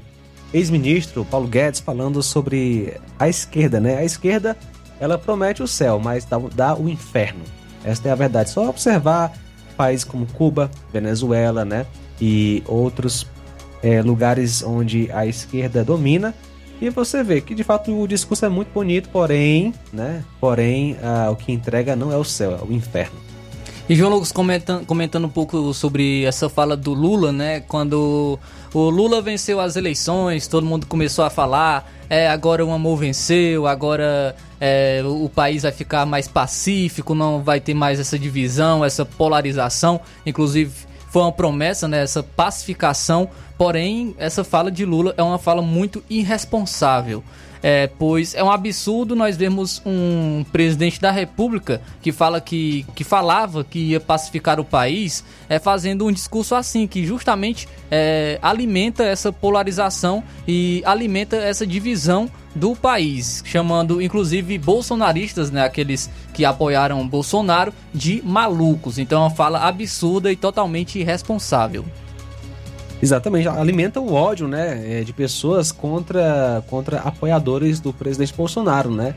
ex-ministro Paulo Guedes falando sobre a esquerda, né? A esquerda ela promete o céu, mas dá, dá o inferno. Esta é a verdade. Só observar países como Cuba, Venezuela, né? E outros é, lugares onde a esquerda domina. E você vê que de fato o discurso é muito bonito, porém, né? Porém, ah, o que entrega não é o céu, é o inferno. E João Lucas comentando, comentando um pouco sobre essa fala do Lula, né? Quando o Lula venceu as eleições, todo mundo começou a falar, é, agora o amor venceu, agora é, o país vai ficar mais pacífico, não vai ter mais essa divisão, essa polarização. Inclusive, foi uma promessa, né? Essa pacificação. Porém, essa fala de Lula é uma fala muito irresponsável. É, pois é um absurdo nós vermos um presidente da República que fala que, que falava que ia pacificar o país, é, fazendo um discurso assim, que justamente é, alimenta essa polarização e alimenta essa divisão do país, chamando inclusive bolsonaristas, né, aqueles que apoiaram Bolsonaro, de malucos. Então é uma fala absurda e totalmente irresponsável. Exatamente, alimenta o ódio, né, é, de pessoas contra, contra apoiadores do presidente Bolsonaro, né?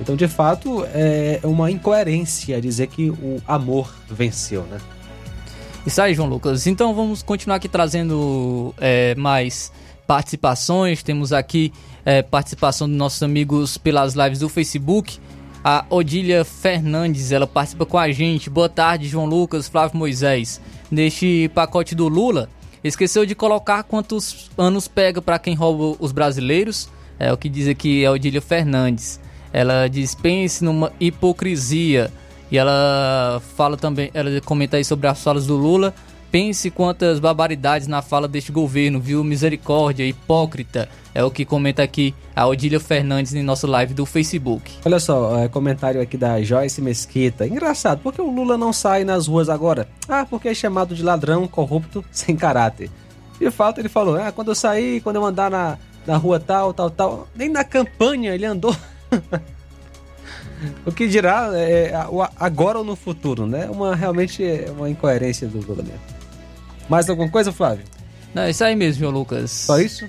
Então, de fato, é uma incoerência dizer que o amor venceu, né? Isso aí, João Lucas. Então, vamos continuar aqui trazendo é, mais participações. Temos aqui é, participação dos nossos amigos pelas lives do Facebook. A Odília Fernandes, ela participa com a gente. Boa tarde, João Lucas, Flávio Moisés. Neste pacote do Lula, Esqueceu de colocar quantos anos pega para quem rouba os brasileiros. É o que diz aqui a Odília Fernandes. Ela diz: pense numa hipocrisia. E ela fala também, ela comenta aí sobre as falas do Lula. Pense quantas barbaridades na fala deste governo, viu? Misericórdia, hipócrita. É o que comenta aqui a Odília Fernandes em nosso live do Facebook. Olha só, é, comentário aqui da Joyce Mesquita. Engraçado, por que o Lula não sai nas ruas agora? Ah, porque é chamado de ladrão, corrupto, sem caráter. De fato, ele falou: ah, quando eu sair, quando eu andar na, na rua tal, tal, tal. Nem na campanha ele andou. o que dirá é, agora ou no futuro, né? Uma, realmente é uma incoerência do Lula mesmo. Mais alguma coisa, Flávio? Não, é isso aí mesmo, João Lucas. Só isso?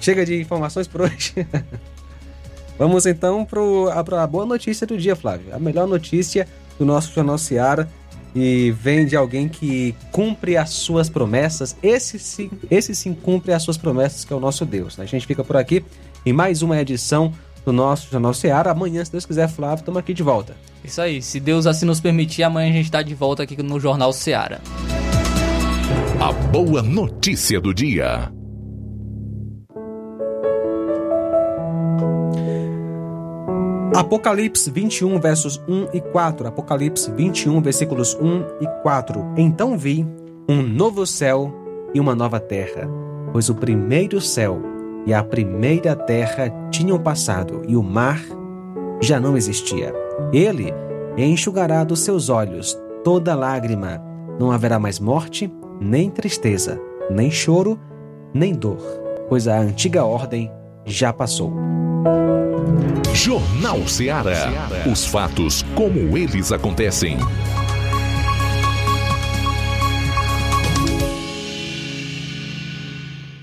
Chega de informações por hoje. Vamos então para a boa notícia do dia, Flávio. A melhor notícia do nosso Jornal Seara e vem de alguém que cumpre as suas promessas. Esse sim, esse sim cumpre as suas promessas, que é o nosso Deus. A gente fica por aqui em mais uma edição do nosso Jornal Seara. Amanhã, se Deus quiser, Flávio, estamos aqui de volta. Isso aí, se Deus assim nos permitir, amanhã a gente está de volta aqui no Jornal Seara. A boa notícia do dia. Apocalipse 21, versos 1 e 4. Apocalipse 21, versículos 1 e 4. Então vi um novo céu e uma nova terra, pois o primeiro céu e a primeira terra tinham passado e o mar já não existia. Ele enxugará dos seus olhos toda lágrima. Não haverá mais morte, nem tristeza, nem choro, nem dor, pois a antiga ordem já passou. Jornal Ceará. Os fatos como eles acontecem.